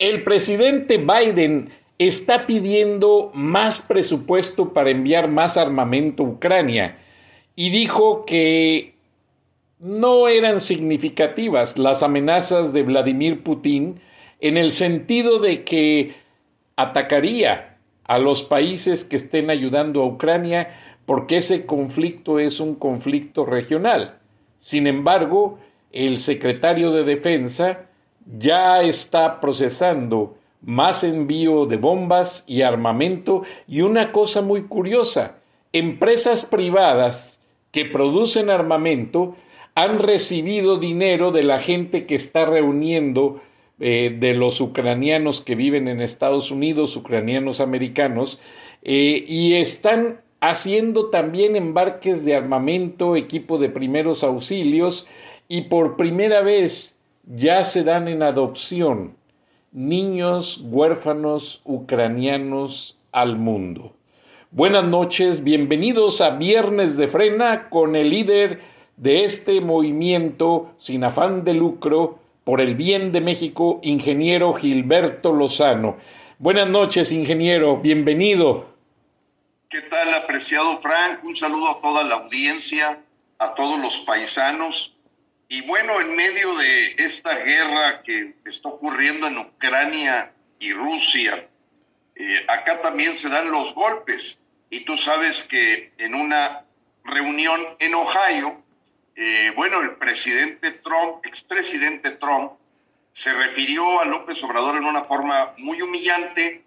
El presidente Biden está pidiendo más presupuesto para enviar más armamento a Ucrania y dijo que no eran significativas las amenazas de Vladimir Putin en el sentido de que atacaría a los países que estén ayudando a Ucrania porque ese conflicto es un conflicto regional. Sin embargo, el secretario de Defensa ya está procesando más envío de bombas y armamento y una cosa muy curiosa, empresas privadas que producen armamento han recibido dinero de la gente que está reuniendo eh, de los ucranianos que viven en Estados Unidos, ucranianos americanos, eh, y están haciendo también embarques de armamento, equipo de primeros auxilios, y por primera vez ya se dan en adopción niños huérfanos ucranianos al mundo. Buenas noches, bienvenidos a Viernes de Frena con el líder de este movimiento sin afán de lucro por el bien de México, ingeniero Gilberto Lozano. Buenas noches, ingeniero, bienvenido. ¿Qué tal, apreciado Frank? Un saludo a toda la audiencia, a todos los paisanos y bueno, en medio de esta guerra que está ocurriendo en Ucrania y Rusia, eh, acá también se dan los golpes. Y tú sabes que en una reunión en Ohio, eh, bueno, el presidente Trump, expresidente Trump, se refirió a López Obrador en una forma muy humillante,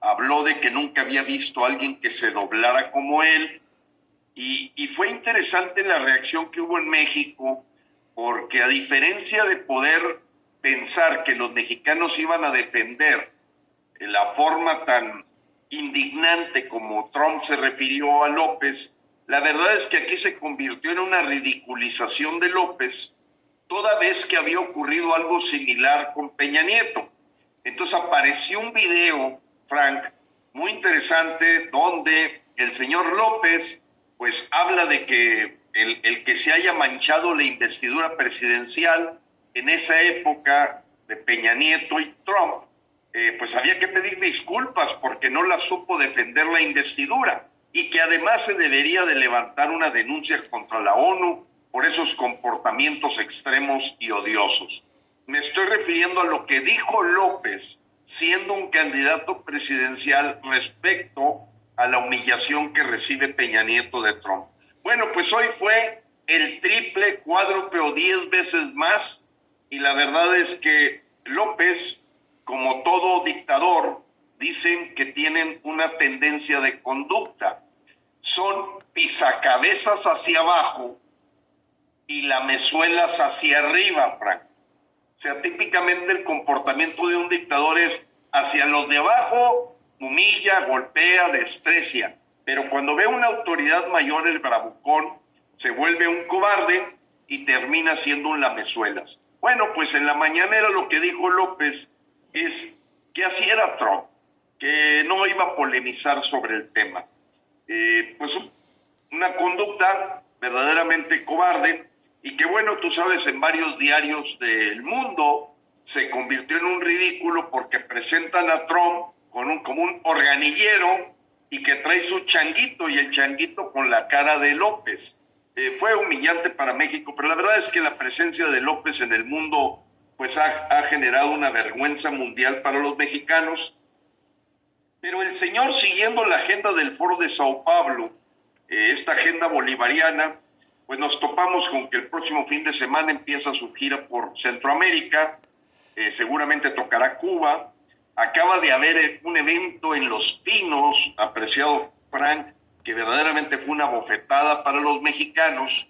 habló de que nunca había visto a alguien que se doblara como él, y, y fue interesante la reacción que hubo en México porque a diferencia de poder pensar que los mexicanos iban a defender la forma tan indignante como Trump se refirió a López, la verdad es que aquí se convirtió en una ridiculización de López, toda vez que había ocurrido algo similar con Peña Nieto. Entonces apareció un video, Frank, muy interesante, donde el señor López, pues habla de que el, que se haya manchado la investidura presidencial en esa época de Peña Nieto y Trump, eh, pues había que pedir disculpas porque no la supo defender la investidura y que además se debería de levantar una denuncia contra la ONU por esos comportamientos extremos y odiosos. Me estoy refiriendo a lo que dijo López siendo un candidato presidencial respecto a la humillación que recibe Peña Nieto de Trump. Bueno, pues hoy fue el triple, cuádruple o diez veces más y la verdad es que López, como todo dictador, dicen que tienen una tendencia de conducta. Son pisacabezas hacia abajo y lamezuelas hacia arriba, Frank. O sea, típicamente el comportamiento de un dictador es hacia los de abajo, humilla, golpea, desprecia pero cuando ve una autoridad mayor, el bravucón se vuelve un cobarde y termina siendo un lamezuelas. Bueno, pues en la mañanera lo que dijo López es que así era Trump, que no iba a polemizar sobre el tema. Eh, pues una conducta verdaderamente cobarde y que bueno, tú sabes, en varios diarios del mundo se convirtió en un ridículo porque presentan a Trump con un, como un organillero y que trae su changuito y el changuito con la cara de López. Eh, fue humillante para México, pero la verdad es que la presencia de López en el mundo pues ha, generado una vergüenza mundial para los mexicanos. Pero el señor, siguiendo la agenda del Foro de Sao Paulo, eh, esta agenda bolivariana, pues nos topamos con que el próximo fin de semana empieza su gira por Centroamérica, eh, seguramente tocará Cuba. Acaba de haber un evento en Los Pinos, apreciado Frank, que verdaderamente fue una bofetada para los mexicanos,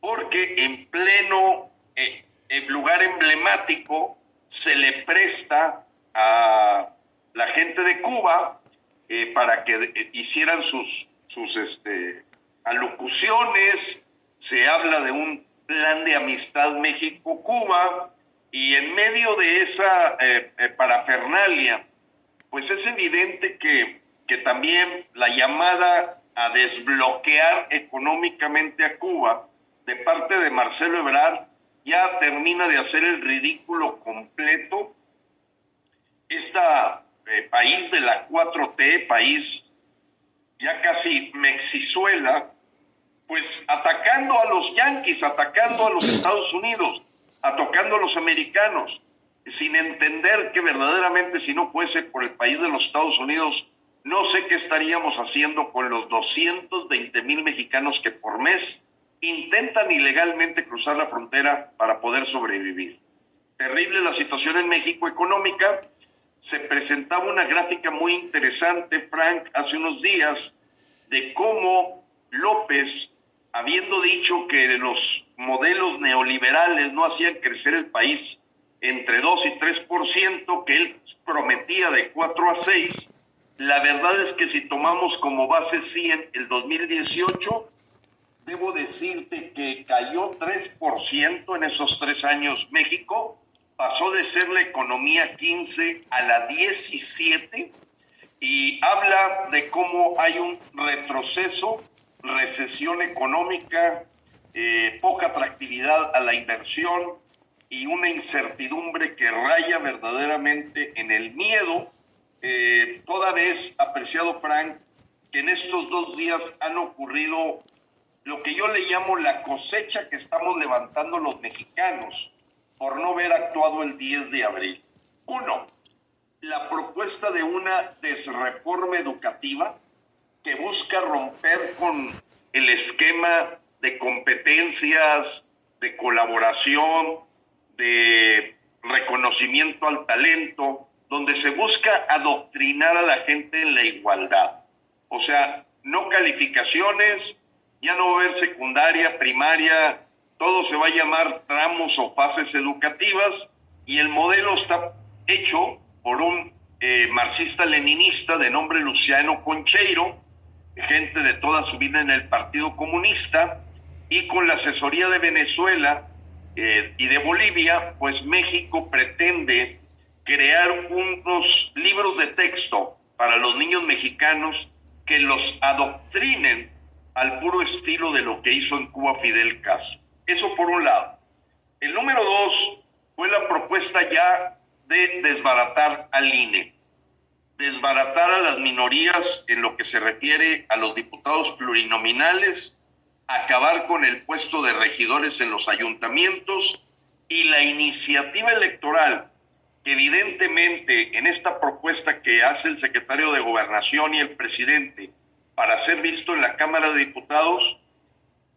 porque en pleno eh, lugar emblemático se le presta a la gente de Cuba eh, para que eh, hicieran sus, sus este, alocuciones, se habla de un plan de amistad México-Cuba, y en medio de esa eh, parafernalia, pues es evidente que, que también la llamada a desbloquear económicamente a Cuba de parte de Marcelo Ebrard ya termina de hacer el ridículo completo. Este país de la 4T, país ya casi Mexizuela, pues atacando a los yanquis, atacando a los Estados Unidos, atacando a los americanos, sin entender que verdaderamente si no fuese por el país de los Estados Unidos, no sé qué estaríamos haciendo con los 220 mil mexicanos que por mes intentan ilegalmente cruzar la frontera para poder sobrevivir. Terrible la situación en México económica. Se presentaba una gráfica muy interesante, Frank, hace unos días, de cómo López, habiendo dicho que los modelos neoliberales no hacían crecer el país entre 2 y 3%, que él prometía de 4 a 6, la verdad es que si tomamos como base 100 el 2018, debo decirte que cayó 3% en esos tres años. México, pasó de ser la economía 15 a la 17 y habla de cómo hay un retroceso, recesión económica, eh, poca atractividad a la inversión y una incertidumbre que raya verdaderamente en el miedo, eh, toda vez, apreciado Frank, que en estos dos días han ocurrido lo que yo le llamo la cosecha que estamos levantando los mexicanos por no haber actuado el 10 de abril. Uno, la propuesta de una desreforma educativa que busca romper con el esquema de competencias, de colaboración, de reconocimiento al talento, donde se busca adoctrinar a la gente en la igualdad. O sea, no calificaciones, ya no va a haber secundaria, primaria, todo se va a llamar tramos o fases educativas y el modelo está hecho por un eh, marxista-leninista de nombre Luciano Concheiro, gente de toda su vida en el Partido Comunista, y con la asesoría de Venezuela eh, y de Bolivia, pues México pretende crear unos libros de texto para los niños mexicanos que los adoctrinen al puro estilo de lo que hizo en Cuba Fidel Castro. Eso por un lado. El número dos fue la propuesta ya de desbaratar al INE, desbaratar a las minorías en lo que se refiere a los diputados plurinominales, acabar con el puesto de regidores en los ayuntamientos y la iniciativa electoral que evidentemente en esta propuesta que hace el secretario de gobernación y el presidente para ser visto en la Cámara de Diputados,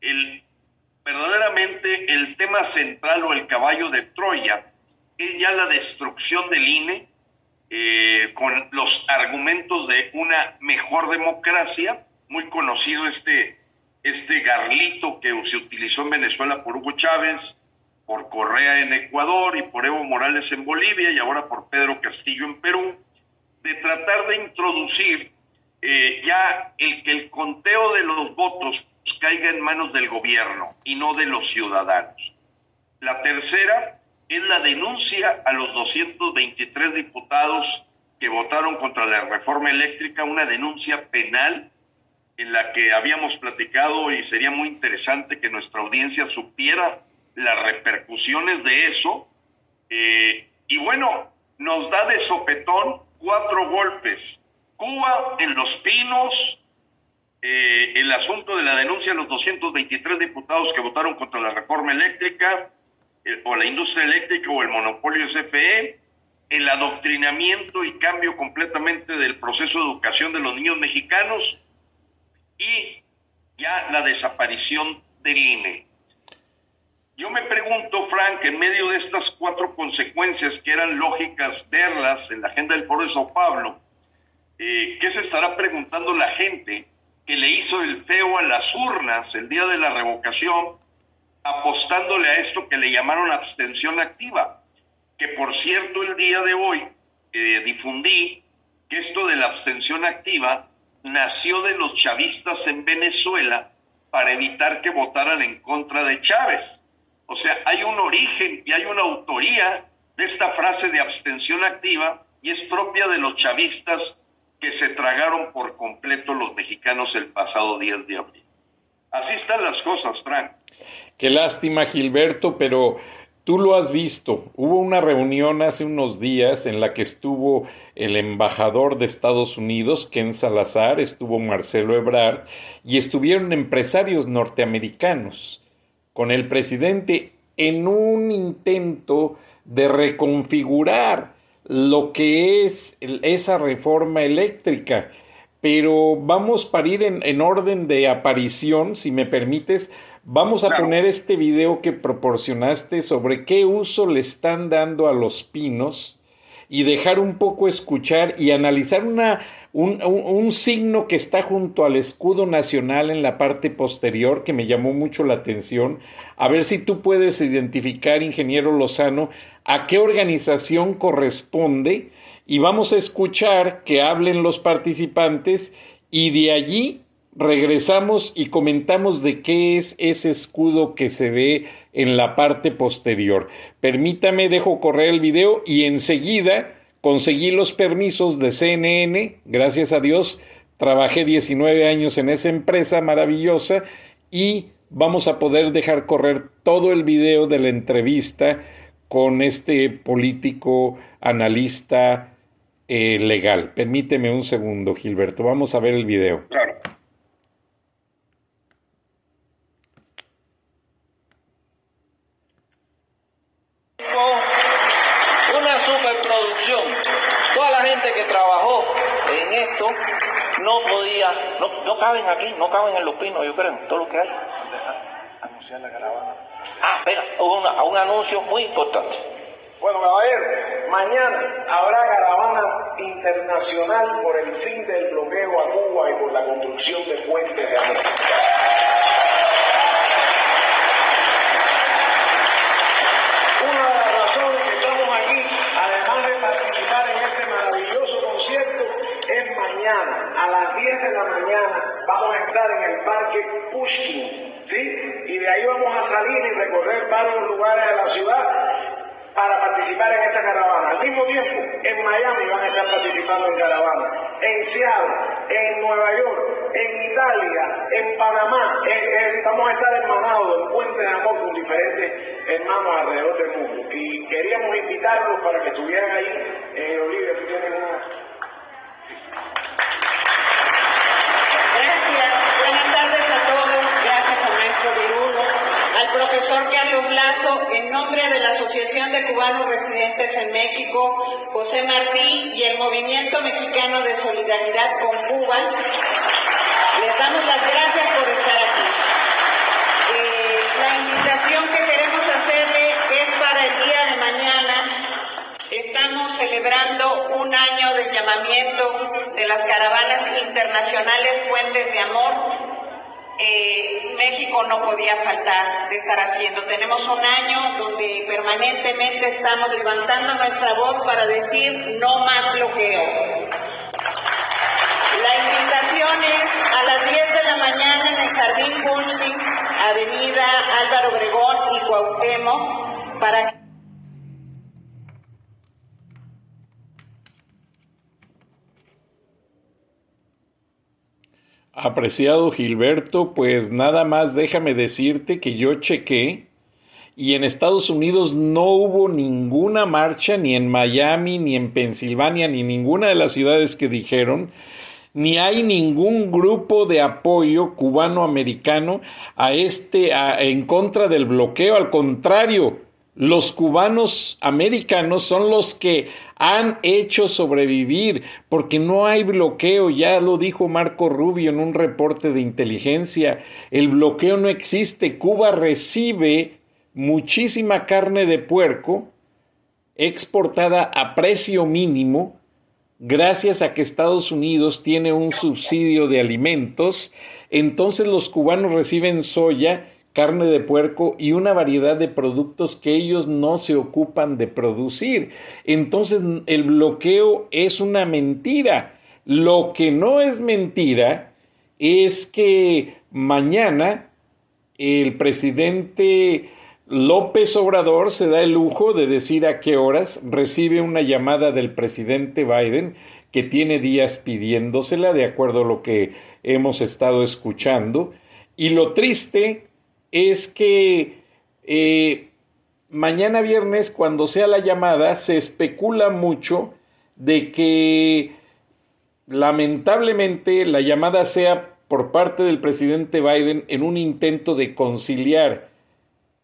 el, verdaderamente el tema central o el caballo de Troya es ya la destrucción del INE eh, con los argumentos de una mejor democracia, muy conocido este, este garlito que se utilizó en Venezuela por Hugo Chávez, por Correa en Ecuador y por Evo Morales en Bolivia y ahora por Pedro Castillo en Perú, de tratar de introducir eh, ya el que el conteo de los votos caiga en manos del gobierno y no de los ciudadanos. La tercera es la denuncia a los 223 diputados que votaron contra la reforma eléctrica, una denuncia penal en la que habíamos platicado y sería muy interesante que nuestra audiencia supiera las repercusiones de eso. Eh, y bueno, nos da de sopetón cuatro golpes Cuba, en Los Pinos, eh, el asunto de la denuncia de los 223 diputados que votaron contra la reforma eléctrica, eh, o la industria eléctrica o el monopolio CFE, el adoctrinamiento y cambio completamente del proceso de educación de los niños mexicanos y ya la desaparición del INE. Yo me pregunto, Frank, en medio de estas cuatro consecuencias que eran lógicas verlas en la agenda del Foro de Sao Paulo, eh, ¿qué se estará preguntando la gente que le hizo el feo a las urnas el día de la revocación, apostándole a esto que le llamaron abstención activa? Que por cierto, el día de hoy eh, difundí que esto de la abstención activa nació de los chavistas en Venezuela para evitar que votaran en contra de Chávez. O sea, hay un origen y hay una autoría de esta frase de abstención activa y es propia de los chavistas que se tragaron por completo los mexicanos el pasado 10 de abril. Así están las cosas, Frank. Qué lástima, Gilberto, pero Tú lo has visto. Hubo una reunión hace unos días en la que estuvo el embajador de Estados Unidos, Ken Salazar, estuvo Marcelo Ebrard y estuvieron empresarios norteamericanos con el presidente en un intento de reconfigurar lo que es esa reforma eléctrica. Pero vamos para ir en, en orden de aparición, si me permites, Vamos a poner este video que proporcionaste sobre qué uso le están dando a los pinos y dejar un poco escuchar y analizar una, un, un, signo que está junto al escudo nacional en la parte posterior que me llamó mucho la atención. A ver si tú puedes identificar, ingeniero Lozano, a qué organización corresponde y vamos a escuchar que hablen los participantes y de allí regresamos y comentamos de qué es ese escudo que se ve en la parte posterior. Permítame, dejo correr el video y enseguida conseguí los permisos de CNN, gracias a Dios, trabajé 19 años en esa empresa maravillosa y vamos a poder dejar correr todo el video de la entrevista con este político analista eh, legal. Permíteme un segundo, Gilberto. Vamos a ver el video. Claro. no podía, no, no caben aquí, no caben en los pinos, yo creo, todo lo que hay. Anunciar la caravana. Ah, espera, una, un anuncio muy importante. Bueno, caballero, mañana habrá caravana internacional por el fin del bloqueo a Cuba y por la construcción de puentes de amor. Una de las razones que estamos aquí, además de participar en este maravilloso concierto, es mañana, a las 10 de la mañana, vamos a estar en el parque Pushkin, ¿sí? Y de ahí vamos a salir y recorrer varios lugares de la ciudad para participar en esta caravana. Al mismo tiempo, en Miami van a estar participando en caravana, en Seattle, en Nueva York, en Italia, en Panamá. Es, decir, vamos a estar en puentes de amor con diferentes hermanos alrededor del mundo. Y queríamos invitarlos para que estuvieran ahí. Eh, Olivia, tú tienes una... Gracias, buenas tardes a todos, gracias al maestro Virulo, al profesor Carlos Lazo, en nombre de la Asociación de Cubanos Residentes en México, José Martí y el Movimiento Mexicano de Solidaridad con Cuba, les damos las gracias por estar aquí. Eh, la invitación que queremos hacerle es para el día de mañana Estamos celebrando un año de llamamiento de las caravanas internacionales Puentes de Amor. Eh, México no podía faltar de estar haciendo. Tenemos un año donde permanentemente estamos levantando nuestra voz para decir no más bloqueo. La invitación es a las 10 de la mañana en el Jardín Pushkin, Avenida Álvaro Obregón y Cuauhtémoc, para Apreciado Gilberto, pues nada más déjame decirte que yo chequé y en Estados Unidos no hubo ninguna marcha ni en Miami, ni en Pensilvania, ni ninguna de las ciudades que dijeron, ni hay ningún grupo de apoyo cubano-americano a este a, en contra del bloqueo, al contrario, Los cubanos americanos son los que han hecho sobrevivir, porque no hay bloqueo, ya lo dijo Marco Rubio en un reporte de inteligencia, el bloqueo no existe, Cuba recibe muchísima carne de puerco exportada a precio mínimo, gracias a que Estados Unidos tiene un subsidio de alimentos, entonces los cubanos reciben soya carne de puerco y una variedad de productos que ellos no se ocupan de producir. Entonces el bloqueo es una mentira. Lo que no es mentira es que mañana el presidente López Obrador se da el lujo de decir a qué horas recibe una llamada del presidente Biden que tiene días pidiéndosela de acuerdo a lo que hemos estado escuchando. Y lo triste es que eh, mañana viernes, cuando sea la llamada, se especula mucho de que lamentablemente la llamada sea por parte del presidente Biden en un intento de conciliar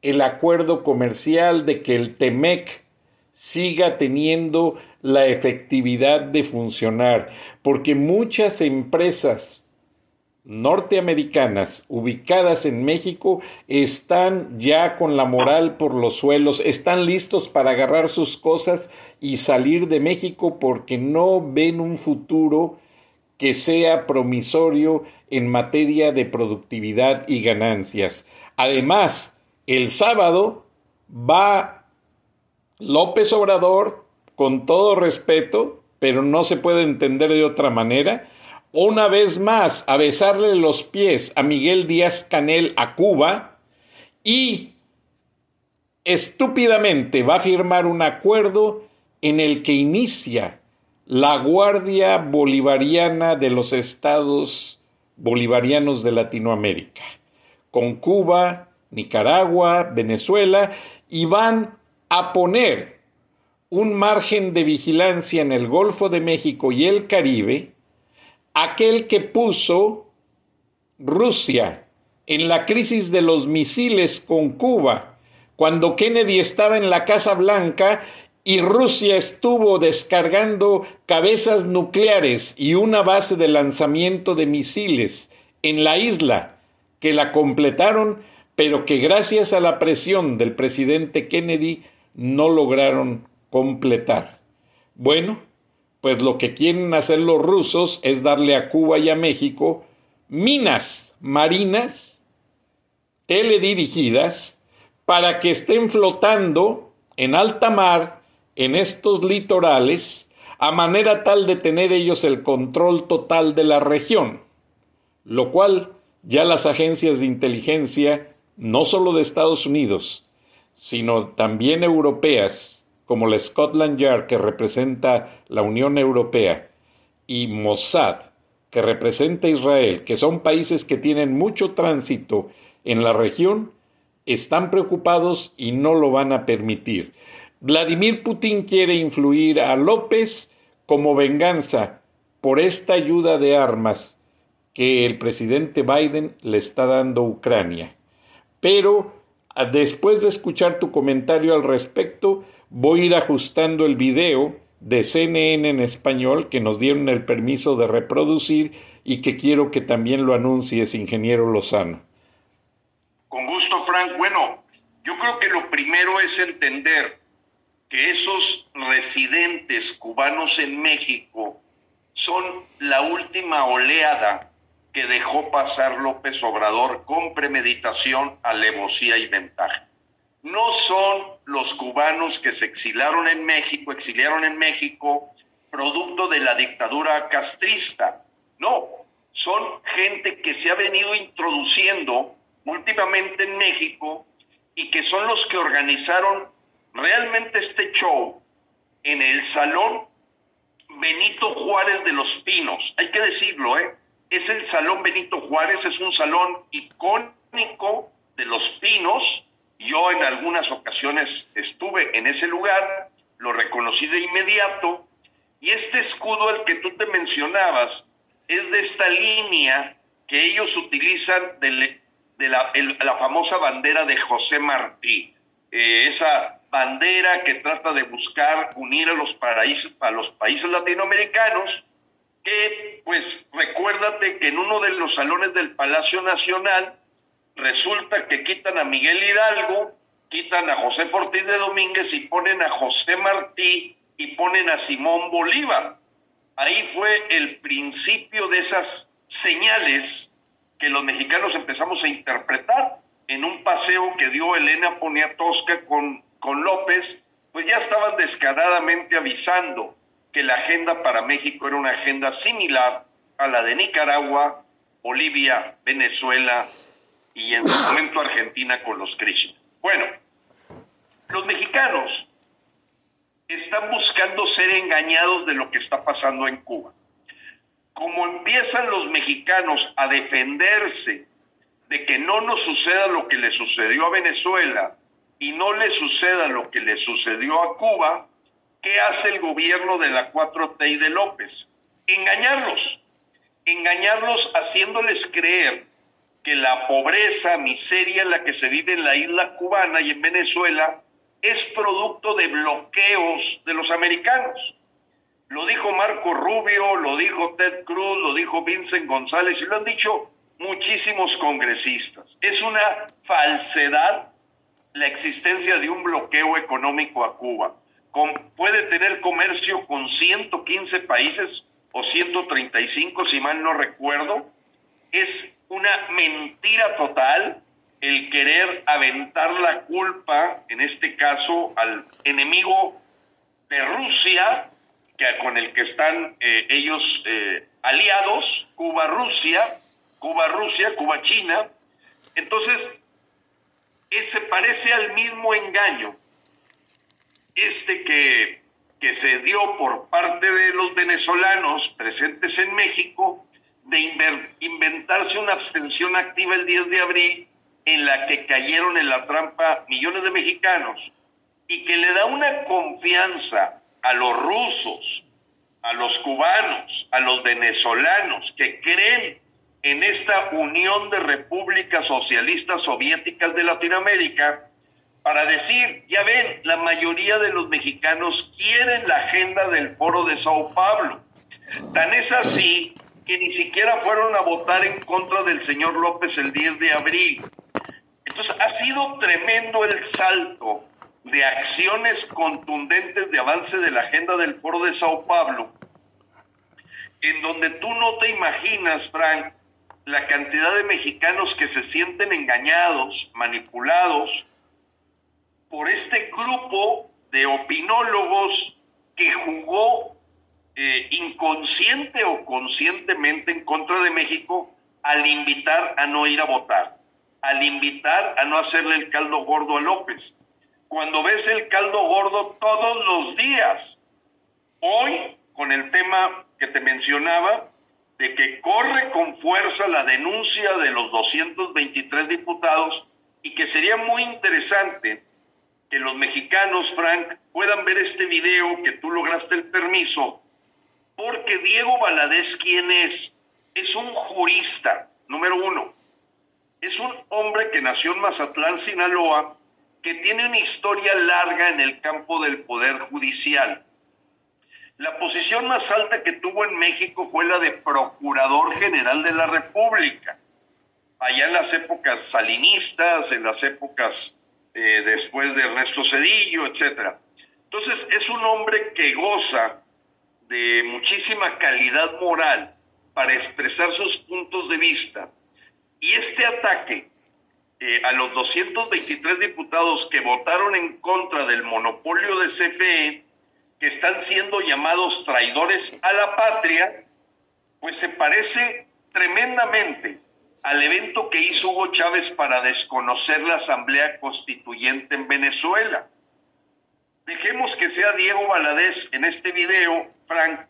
el acuerdo comercial de que el TEMEC siga teniendo la efectividad de funcionar, porque muchas empresas norteamericanas ubicadas en México están ya con la moral por los suelos, están listos para agarrar sus cosas y salir de México porque no ven un futuro que sea promisorio en materia de productividad y ganancias. Además, el sábado va López Obrador, con todo respeto, pero no se puede entender de otra manera, una vez más a besarle los pies a Miguel Díaz Canel a Cuba y estúpidamente va a firmar un acuerdo en el que inicia la Guardia Bolivariana de los Estados Bolivarianos de Latinoamérica, con Cuba, Nicaragua, Venezuela, y van a poner un margen de vigilancia en el Golfo de México y el Caribe, aquel que puso Rusia en la crisis de los misiles con Cuba, cuando Kennedy estaba en la Casa Blanca y Rusia estuvo descargando cabezas nucleares y una base de lanzamiento de misiles en la isla, que la completaron, pero que gracias a la presión del presidente Kennedy no lograron completar. Bueno, pues lo que quieren hacer los rusos es darle a Cuba y a México minas marinas teledirigidas para que estén flotando en alta mar en estos litorales a manera tal de tener ellos el control total de la región, lo cual ya las agencias de inteligencia, no solo de Estados Unidos, sino también europeas, como la Scotland Yard que representa la Unión Europea y Mossad que representa Israel, que son países que tienen mucho tránsito en la región, están preocupados y no lo van a permitir. Vladimir Putin quiere influir a López como venganza por esta ayuda de armas que el presidente Biden le está dando a Ucrania. Pero después de escuchar tu comentario al respecto, voy a ir ajustando el video de CNN en español que nos dieron el permiso de reproducir y que quiero que también lo anuncies, ingeniero Lozano. Con gusto, Frank. Bueno, yo creo que lo primero es entender que esos residentes cubanos en México son la última oleada que dejó pasar López Obrador con premeditación, alevosía y ventaja no son los cubanos que se exilaron en México, exiliaron en México, producto de la dictadura castrista. No, son gente que se ha venido introduciendo últimamente en México y que son los que organizaron realmente este show en el Salón Benito Juárez de los Pinos. Hay que decirlo, ¿eh? Es el Salón Benito Juárez, es un salón icónico de los Pinos, yo en algunas ocasiones estuve en ese lugar, lo reconocí de inmediato, y este escudo al que tú te mencionabas es de esta línea que ellos utilizan de, la, famosa bandera de José Martí, eh, esa bandera que trata de buscar unir a los, países, a los países latinoamericanos, que pues recuérdate que en uno de los salones del Palacio Nacional resulta que quitan a Miguel Hidalgo, quitan a José Ortiz de Domínguez y ponen a José Martí y ponen a Simón Bolívar. Ahí fue el principio de esas señales que los mexicanos empezamos a interpretar en un paseo que dio Elena Poniatowska con, con López, pues ya estaban descaradamente avisando que la agenda para México era una agenda similar a la de Nicaragua, Bolivia, Venezuela y en su momento Argentina con los Krishna. Bueno, los mexicanos están buscando ser engañados de lo que está pasando en Cuba. Como empiezan los mexicanos a defenderse de que no nos suceda lo que le sucedió a Venezuela y no le suceda lo que le sucedió a Cuba, ¿qué hace el gobierno de la 4T y de López? Engañarlos, engañarlos haciéndoles creer que la pobreza, miseria en la que se vive en la isla cubana y en Venezuela es producto de bloqueos de los americanos. Lo dijo Marco Rubio, lo dijo Ted Cruz, lo dijo Vincent González y lo han dicho muchísimos congresistas. Es una falsedad la existencia de un bloqueo económico a Cuba. puede tener comercio con 115 países o 135, si mal no recuerdo. Es una mentira total el querer aventar la culpa, en este caso, al enemigo de Rusia, que, con el que están eh, ellos eh, aliados, Cuba-Rusia, Cuba-Rusia, Cuba-China. Entonces, ese parece al mismo engaño, este que, que se dio por parte de los venezolanos presentes en México, de inventarse una abstención activa el 10 de abril en la que cayeron en la trampa millones de mexicanos y que le da una confianza a los rusos, a los cubanos, a los venezolanos que creen en esta unión de repúblicas socialistas soviéticas de Latinoamérica para decir, ya ven, la mayoría de los mexicanos quieren la agenda del foro de Sao Paulo. Tan es así que ni siquiera fueron a votar en contra del señor López el 10 de abril. Entonces ha sido tremendo el salto de acciones contundentes de avance de la agenda del foro de Sao Paulo, en donde tú no te imaginas, Frank, la cantidad de mexicanos que se sienten engañados, manipulados por este grupo de opinólogos que jugó eh, inconsciente o conscientemente en contra de México al invitar a no ir a votar, al invitar a no hacerle el caldo gordo a López. Cuando ves el caldo gordo todos los días, hoy con el tema que te mencionaba, de que corre con fuerza la denuncia de los 223 diputados y que sería muy interesante que los mexicanos, Frank, puedan ver este video, que tú lograste el permiso, porque Diego Valadez, ¿quién es? Es un jurista, número uno. Es un hombre que nació en Mazatlán, Sinaloa, que tiene una historia larga en el campo del poder judicial la posición más alta que tuvo en México fue la de Procurador General de la República, allá en las épocas salinistas, en las épocas eh, después de Ernesto Cedillo, etc. Entonces es un hombre que goza de muchísima calidad moral para expresar sus puntos de vista. Y este ataque eh, a los 223 diputados que votaron en contra del monopolio de CFE que están siendo llamados traidores a la patria, pues se parece tremendamente al evento que hizo Hugo Chávez para desconocer la Asamblea Constituyente en Venezuela. Dejemos que sea Diego Valadez en este video, Frank,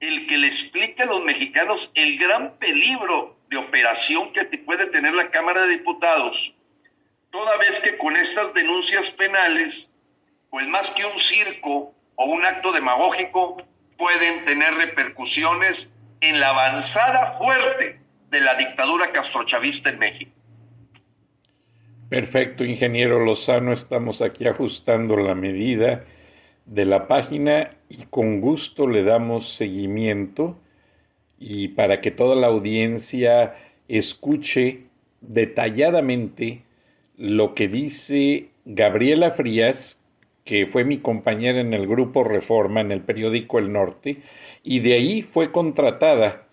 el que le explique a los mexicanos el gran peligro de operación que puede tener la Cámara de Diputados, toda vez que con estas denuncias penales, pues más que un circo, o un acto demagógico pueden tener repercusiones en la avanzada fuerte de la dictadura castrochavista en México. Perfecto, ingeniero Lozano, estamos aquí ajustando la medida de la página y con gusto le damos seguimiento y para que toda la audiencia escuche detalladamente lo que dice Gabriela Frías, que fue mi compañera en el grupo Reforma en el periódico El Norte, y de ahí fue contratada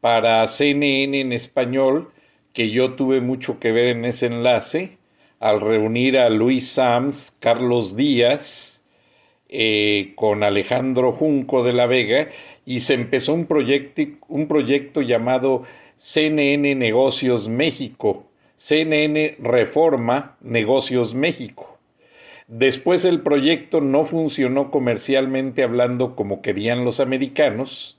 para CNN en español que yo tuve mucho que ver en ese enlace al reunir a Luis Sams, Carlos Díaz, eh, con Alejandro Junco de la Vega y se empezó un proyecto, un proyecto llamado CNN Negocios México, CNN Reforma Negocios México. Después el proyecto no funcionó comercialmente hablando como querían los americanos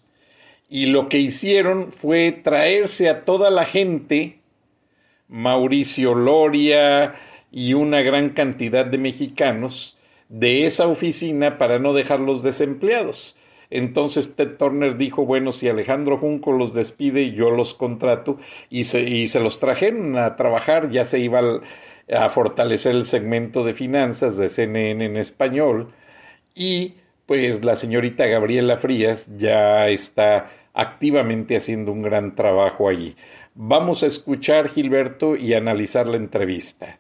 y lo que hicieron fue traerse a toda la gente Mauricio Loria y una gran cantidad de mexicanos de esa oficina para no dejarlos desempleados. Entonces Ted Turner dijo, bueno, si Alejandro Junco los despide, yo los contrato y se, y se los trajeron a trabajar, ya se iba a fortalecer el segmento de finanzas de CNN en español y pues la señorita Gabriela Frías ya está activamente haciendo un gran trabajo allí. Vamos a escuchar, Gilberto, y analizar la entrevista.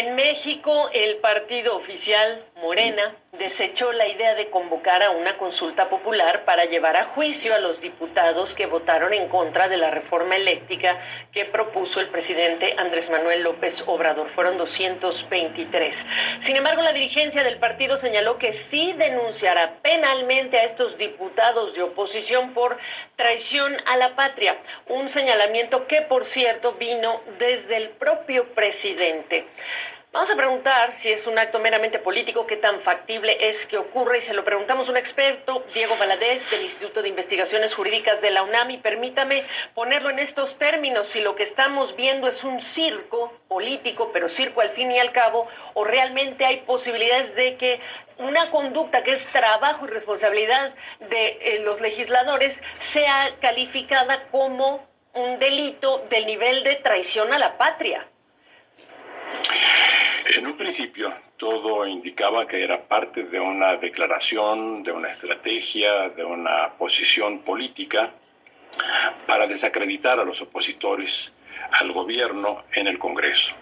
En México, el partido oficial Morena desechó la idea de convocar a una consulta popular para llevar a juicio a los diputados que votaron en contra de la reforma eléctrica que propuso el presidente Andrés Manuel López Obrador. Fueron 223. Sin embargo, la dirigencia del partido señaló que sí denunciará penalmente a estos diputados de oposición por traición a la patria, un señalamiento que, por cierto, vino desde el propio presidente. Vamos a preguntar si es un acto meramente político, qué tan factible es que ocurra, y se lo preguntamos a un experto, Diego Valadez, del Instituto de Investigaciones Jurídicas de la UNAM, y permítame ponerlo en estos términos, si lo que estamos viendo es un circo político, pero circo al fin y al cabo, o realmente hay posibilidades de que una conducta que es trabajo y responsabilidad de eh, los legisladores sea calificada como un delito del nivel de traición a la patria. En un principio todo indicaba que era parte de una declaración, de una estrategia, de una posición política para desacreditar a los opositores al gobierno en el Congreso.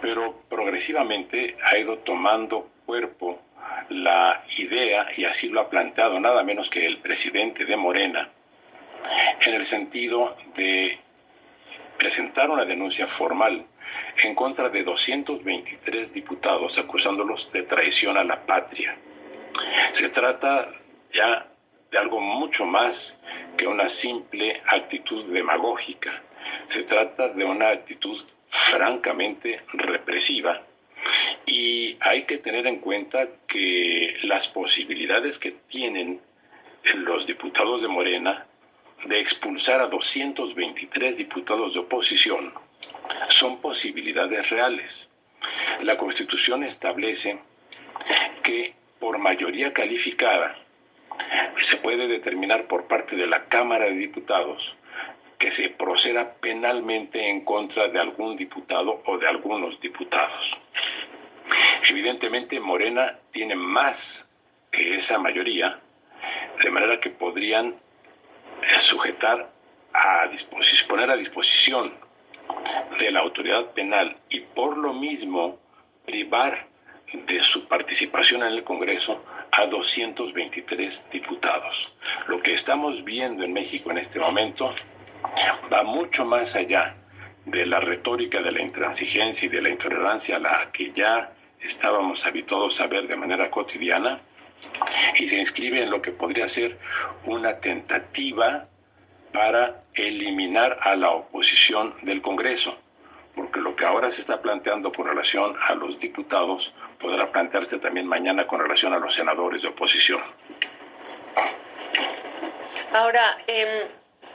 Pero progresivamente ha ido tomando cuerpo la idea, y así lo ha planteado nada menos que el presidente de Morena, en el sentido de presentar una denuncia formal en contra de 223 diputados acusándolos de traición a la patria. Se trata ya de algo mucho más que una simple actitud demagógica. Se trata de una actitud francamente represiva y hay que tener en cuenta que las posibilidades que tienen los diputados de Morena de expulsar a 223 diputados de oposición son posibilidades reales. La Constitución establece que por mayoría calificada se puede determinar por parte de la Cámara de Diputados que se proceda penalmente en contra de algún diputado o de algunos diputados. Evidentemente Morena tiene más que esa mayoría, de manera que podrían sujetar a disposición, poner a disposición de la autoridad penal y por lo mismo privar de su participación en el Congreso a 223 diputados. Lo que estamos viendo en México en este momento va mucho más allá de la retórica de la intransigencia y de la intolerancia a la que ya estábamos habituados a ver de manera cotidiana y se inscribe en lo que podría ser una tentativa para eliminar a la oposición del Congreso, porque lo que ahora se está planteando con relación a los diputados podrá plantearse también mañana con relación a los senadores de oposición. Ahora, em,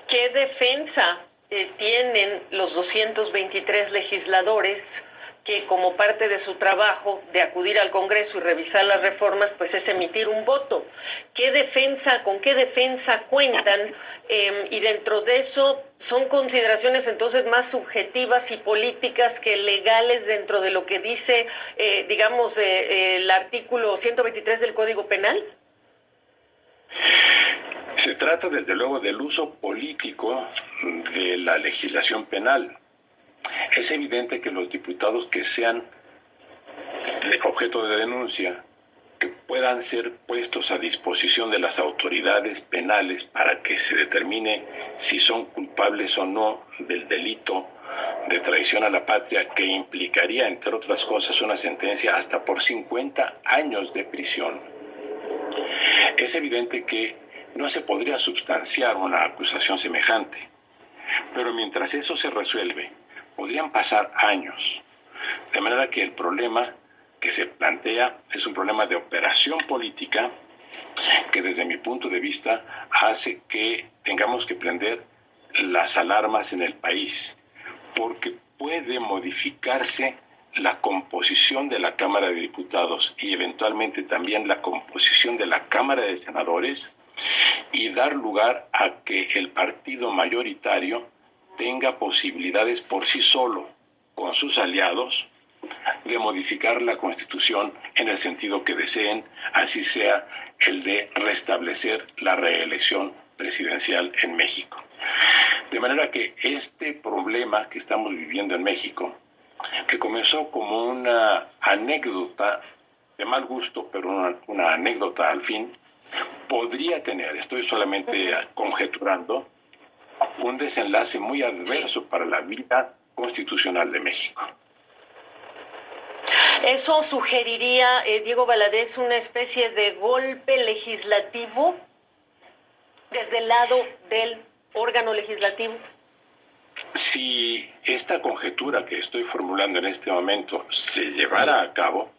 ¿qué defensa eh, tienen los 223 legisladores que como parte de su trabajo de acudir al Congreso y revisar las reformas, pues es emitir un voto. ¿Qué defensa, con qué defensa cuentan? Em, y dentro de eso son consideraciones entonces más subjetivas y políticas que legales dentro de lo que dice, eh, digamos, eh, el artículo 123 del Código Penal. Se trata desde luego del uso político de la legislación penal es evidente que los diputados que sean objeto de denuncia, que puedan ser puestos a disposición de las autoridades penales para que se determine si son culpables o no del delito de traición a la patria, que implicaría, entre otras cosas, una sentencia hasta por 50 años de prisión. Es evidente que no se podría sustanciar una acusación semejante, pero mientras eso se resuelve, podrían pasar años. De manera que el problema que se plantea es un problema de operación política que desde mi punto de vista hace que tengamos que prender las alarmas en el país, porque puede modificarse la composición de la Cámara de Diputados y eventualmente también la composición de la Cámara de Senadores y dar lugar a que el partido mayoritario tenga posibilidades por sí solo, con sus aliados, de modificar la Constitución en el sentido que deseen, así sea el de restablecer la reelección presidencial en México. De manera que este problema que estamos viviendo en México, que comenzó como una anécdota de mal gusto, pero una, una anécdota al fin, podría tener, estoy solamente conjeturando, un desenlace muy adverso para la vida constitucional de México. ¿Eso sugeriría, eh, Diego Valadez, una especie de golpe legislativo desde el lado del órgano legislativo? Si esta conjetura que estoy formulando en este momento se llevara a cabo,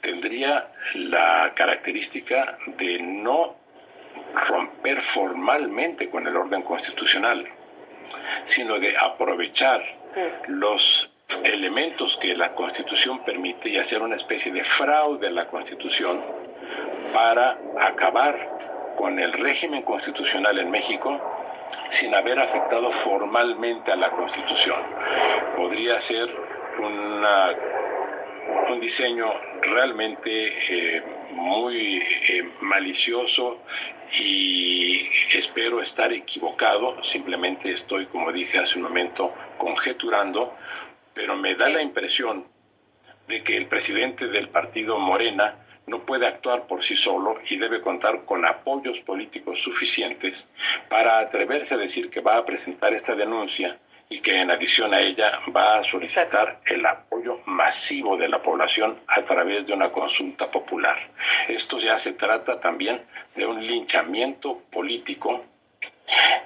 tendría la característica de no romper formalmente con el orden constitucional, sino de aprovechar los elementos que la Constitución permite y hacer una especie de fraude a la Constitución para acabar con el régimen constitucional en México sin haber afectado formalmente a la Constitución. Podría ser una, un diseño realmente eh, muy eh, malicioso y espero estar equivocado, simplemente estoy, como dije hace un momento, conjeturando, pero me da la impresión de que el presidente del partido Morena no puede actuar por sí solo y debe contar con apoyos políticos suficientes para atreverse a decir que va a presentar esta denuncia y que en adición a ella va a solicitar el apoyo masivo de la población a través de una consulta popular. Esto ya se trata también de un linchamiento político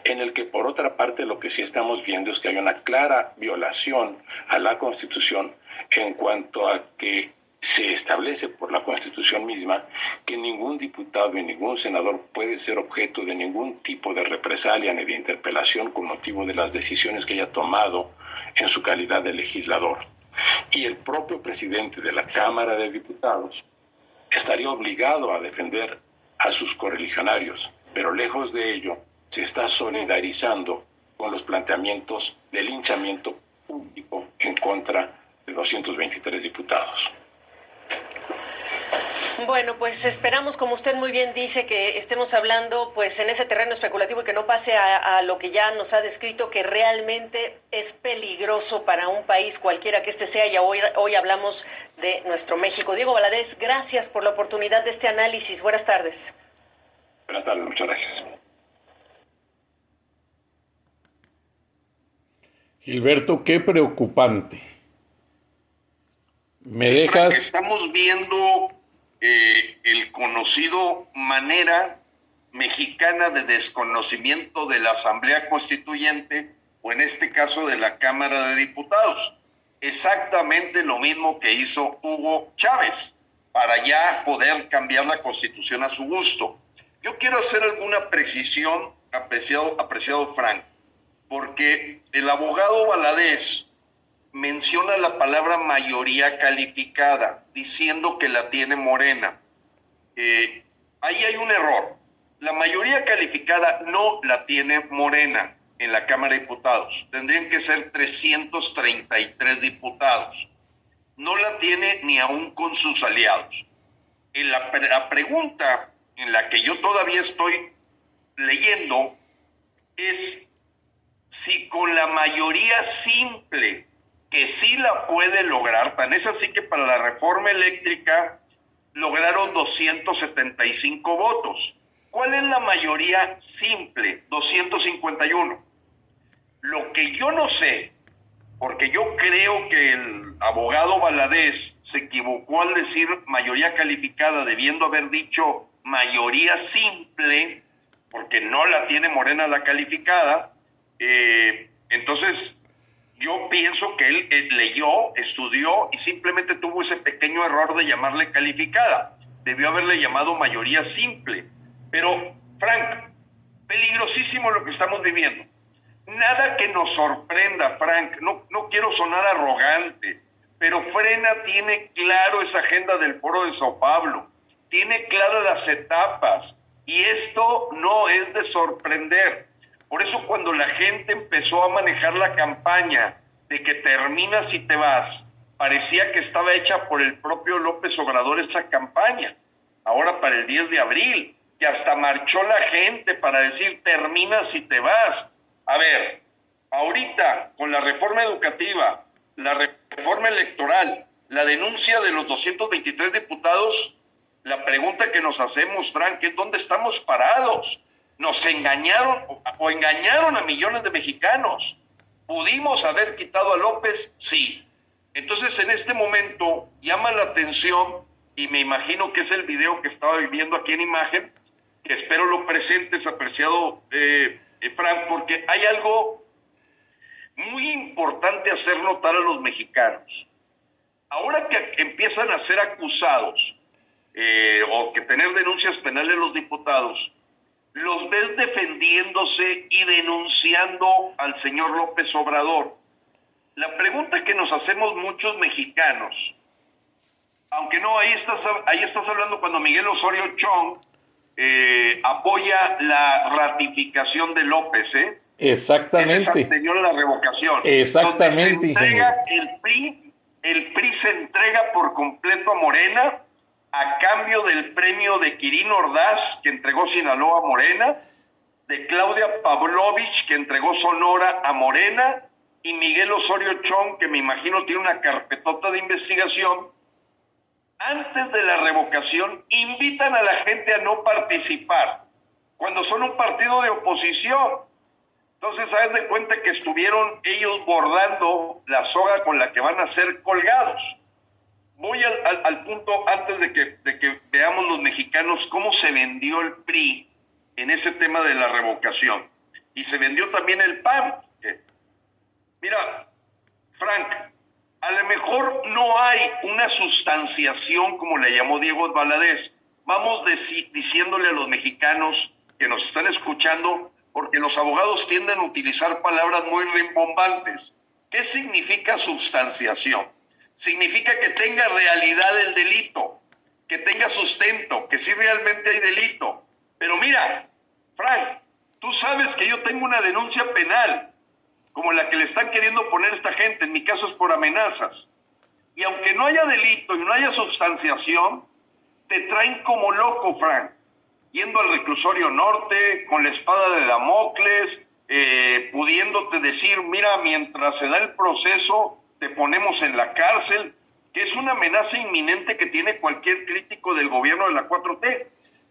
en el que por otra parte lo que sí estamos viendo es que hay una clara violación a la Constitución en cuanto a que se establece por la Constitución misma que ningún diputado y ningún senador puede ser objeto de ningún tipo de represalia ni de interpelación con motivo de las decisiones que haya tomado en su calidad de legislador. Y el propio presidente de la Cámara de Diputados estaría obligado a defender a sus correligionarios, pero lejos de ello se está solidarizando con los planteamientos del linchamiento público en contra de 223 diputados. Bueno, pues esperamos, como usted muy bien dice, que estemos hablando pues en ese terreno especulativo y que no pase a, lo que ya nos ha descrito, que realmente es peligroso para un país cualquiera que este sea. Y hoy, hoy hablamos de nuestro México. Diego Valadez, gracias por la oportunidad de este análisis. Buenas tardes. Buenas tardes, muchas gracias. Gilberto, qué preocupante. Me dejas. Estamos viendo eh, el conocido manera mexicana de desconocimiento de la Asamblea Constituyente o en este caso de la Cámara de Diputados. Exactamente lo mismo que hizo Hugo Chávez para ya poder cambiar la constitución a su gusto. Yo quiero hacer alguna precisión, apreciado, apreciado Frank, porque el abogado Valadez menciona la palabra mayoría calificada, diciendo que la tiene Morena. Eh, ahí hay un error. La mayoría calificada no la tiene Morena en la Cámara de Diputados. Tendrían que ser 333 diputados. No la tiene ni aún con sus aliados. En la, la pregunta en la que yo todavía estoy leyendo es si con la mayoría simple que sí la puede lograr, tan es así que para la reforma eléctrica lograron 275 votos. ¿Cuál es la mayoría simple? 251. Lo que yo no sé, porque yo creo que el abogado Valadez se equivocó al decir mayoría calificada, debiendo haber dicho mayoría simple, porque no la tiene Morena la calificada. Eh, entonces, yo pienso que él, leyó, estudió y simplemente tuvo ese pequeño error de llamarle calificada. Debió haberle llamado mayoría simple. Pero, Frank, peligrosísimo lo que estamos viviendo. Nada que nos sorprenda, Frank. No, no quiero sonar arrogante, pero Frena tiene claro esa agenda del foro de Sao Pablo. Tiene claras las etapas. Y esto no es de sorprender. Por eso cuando la gente empezó a manejar la campaña de que terminas y te vas, parecía que estaba hecha por el propio López Obrador esa campaña. Ahora para el 10 de abril, que hasta marchó la gente para decir terminas y te vas. A ver, ahorita con la reforma educativa, la reforma electoral, la denuncia de los 223 diputados, la pregunta que nos hacemos, Frank, es dónde estamos parados. Nos engañaron o engañaron a millones de mexicanos. ¿Pudimos haber quitado a López? Sí. Entonces en este momento llama la atención y me imagino que es el video que estaba viendo aquí en imagen, que espero lo presentes, apreciado eh, Frank, porque hay algo muy importante hacer notar a los mexicanos. Ahora que empiezan a ser acusados eh, o que tener denuncias penales los diputados, los ves defendiéndose y denunciando al señor López Obrador. La pregunta que nos hacemos muchos mexicanos, aunque no, ahí estás, ahí estás hablando cuando Miguel Osorio Chong eh, apoya la ratificación de López, ¿eh? Exactamente. La revocación. Exactamente. Se entrega el PRI, el PRI se entrega por completo a Morena a cambio del premio de Quirino Ordaz, que entregó Sinaloa a Morena, de Claudia Pavlovich, que entregó Sonora a Morena, y Miguel Osorio Chong, que me imagino tiene una carpetota de investigación, antes de la revocación invitan a la gente a no participar, cuando son un partido de oposición. Entonces, sabes de cuenta que estuvieron ellos bordando la soga con la que van a ser colgados voy al, punto antes de que, veamos los mexicanos cómo se vendió el PRI en ese tema de la revocación. Y se vendió también el PAN. Mira, Frank, a lo mejor no hay una sustanciación como le llamó Diego Valadez. Vamos diciéndole a los mexicanos que nos están escuchando, porque los abogados tienden a utilizar palabras muy rimbombantes. ¿Qué significa sustanciación? Significa que tenga realidad el delito, que tenga sustento, que sí realmente hay delito. Pero mira, Frank, tú sabes que yo tengo una denuncia penal, como la que le están queriendo poner esta gente, en mi caso es por amenazas. Y aunque no haya delito y no haya sustanciación, te traen como loco, Frank, yendo al reclusorio norte, con la espada de Damocles, eh, pudiéndote decir, mira, mientras se da el proceso, te ponemos en la cárcel, que es una amenaza inminente que tiene cualquier crítico del gobierno de la 4T.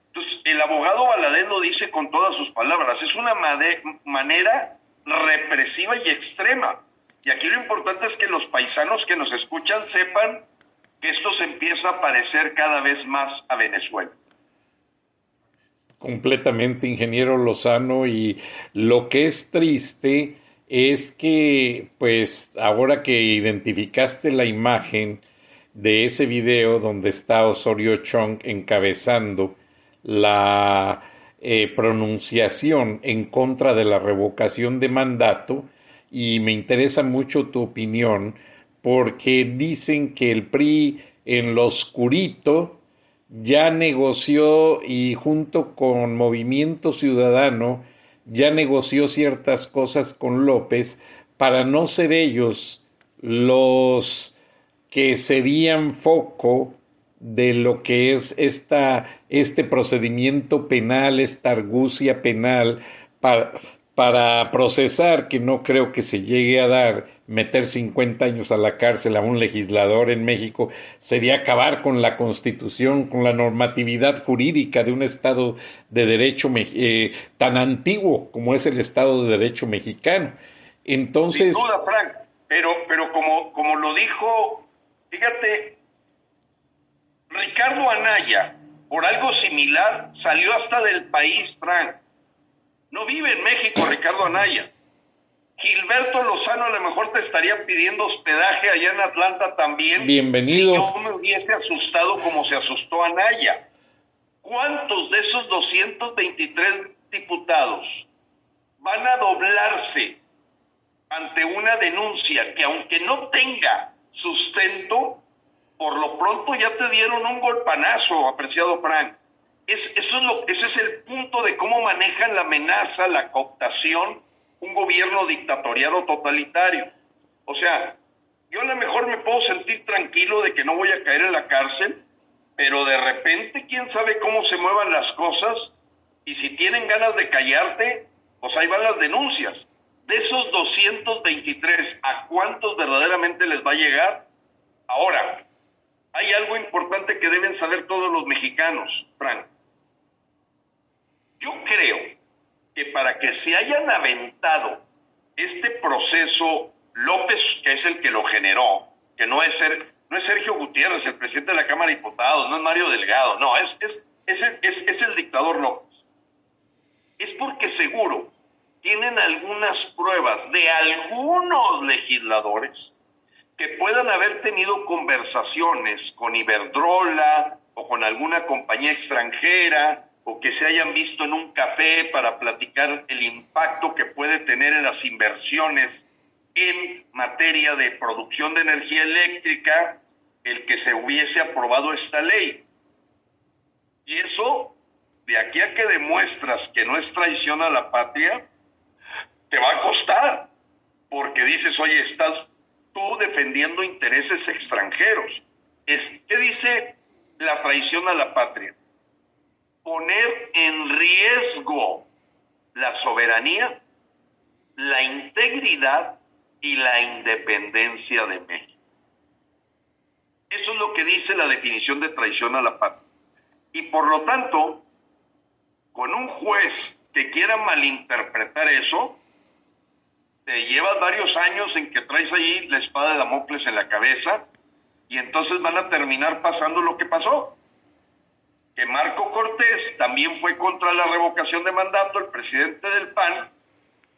Entonces, el abogado Valadez lo dice con todas sus palabras, es una manera represiva y extrema. Y aquí lo importante es que los paisanos que nos escuchan sepan que esto se empieza a parecer cada vez más a Venezuela. Completamente, ingeniero Lozano, y lo que es triste es que, pues, ahora que identificaste la imagen de ese video donde está Osorio Chong encabezando la eh, pronunciación en contra de la revocación de mandato, y me interesa mucho tu opinión porque dicen que el PRI en lo oscurito ya negoció y junto con Movimiento Ciudadano ya negoció ciertas cosas con López para no ser ellos los que serían foco de lo que es esta, este procedimiento penal, esta argucia penal para, para procesar, que no creo que se llegue a dar, meter 50 años a la cárcel a un legislador en México, sería acabar con la constitución, con la normatividad jurídica de un Estado de Derecho eh, tan antiguo como es el Estado de Derecho mexicano. Entonces... Sin duda, Frank, pero, pero como, como lo dijo, fíjate, Ricardo Anaya, por algo similar, salió hasta del país, Frank no vive en México Ricardo Anaya. Gilberto Lozano a lo mejor te estaría pidiendo hospedaje allá en Atlanta también. Bienvenido. Si yo me hubiese asustado como se asustó Anaya. ¿Cuántos de esos 223 diputados van a doblarse ante una denuncia que aunque no tenga sustento, por lo pronto ya te dieron un golpanazo, apreciado Frank? Eso es lo, ese es el punto de cómo manejan la amenaza, la cooptación, un gobierno dictatorial o totalitario. O sea, yo a lo mejor me puedo sentir tranquilo de que no voy a caer en la cárcel, pero de repente, quién sabe cómo se muevan las cosas, y si tienen ganas de callarte, pues ahí van las denuncias. De esos 223, ¿a cuántos verdaderamente les va a llegar? Ahora, hay algo importante que deben saber todos los mexicanos, Frank. Yo creo que para que se hayan aventado este proceso, López, que es el que lo generó, que no es, ser, no es Sergio Gutiérrez, el presidente de la Cámara de Diputados, no es Mario Delgado, no, es, es, es, es el dictador López. Es porque seguro tienen algunas pruebas de algunos legisladores que puedan haber tenido conversaciones con Iberdrola o con alguna compañía extranjera o que se hayan visto en un café para platicar el impacto que puede tener en las inversiones en materia de producción de energía eléctrica el que se hubiese aprobado esta ley. Y eso, de aquí a que demuestras que no es traición a la patria, te va a costar, porque dices, oye, estás tú defendiendo intereses extranjeros. ¿Qué dice la traición a la patria? Poner en riesgo la soberanía, la integridad y la independencia de México. Eso es lo que dice la definición de traición a la patria. Y por lo tanto, con un juez que quiera malinterpretar eso, te llevas varios años en que traes ahí la espada de Damocles en la cabeza y entonces van a terminar pasando lo que pasó que Marco Cortés también fue contra la revocación de mandato, el presidente del PAN,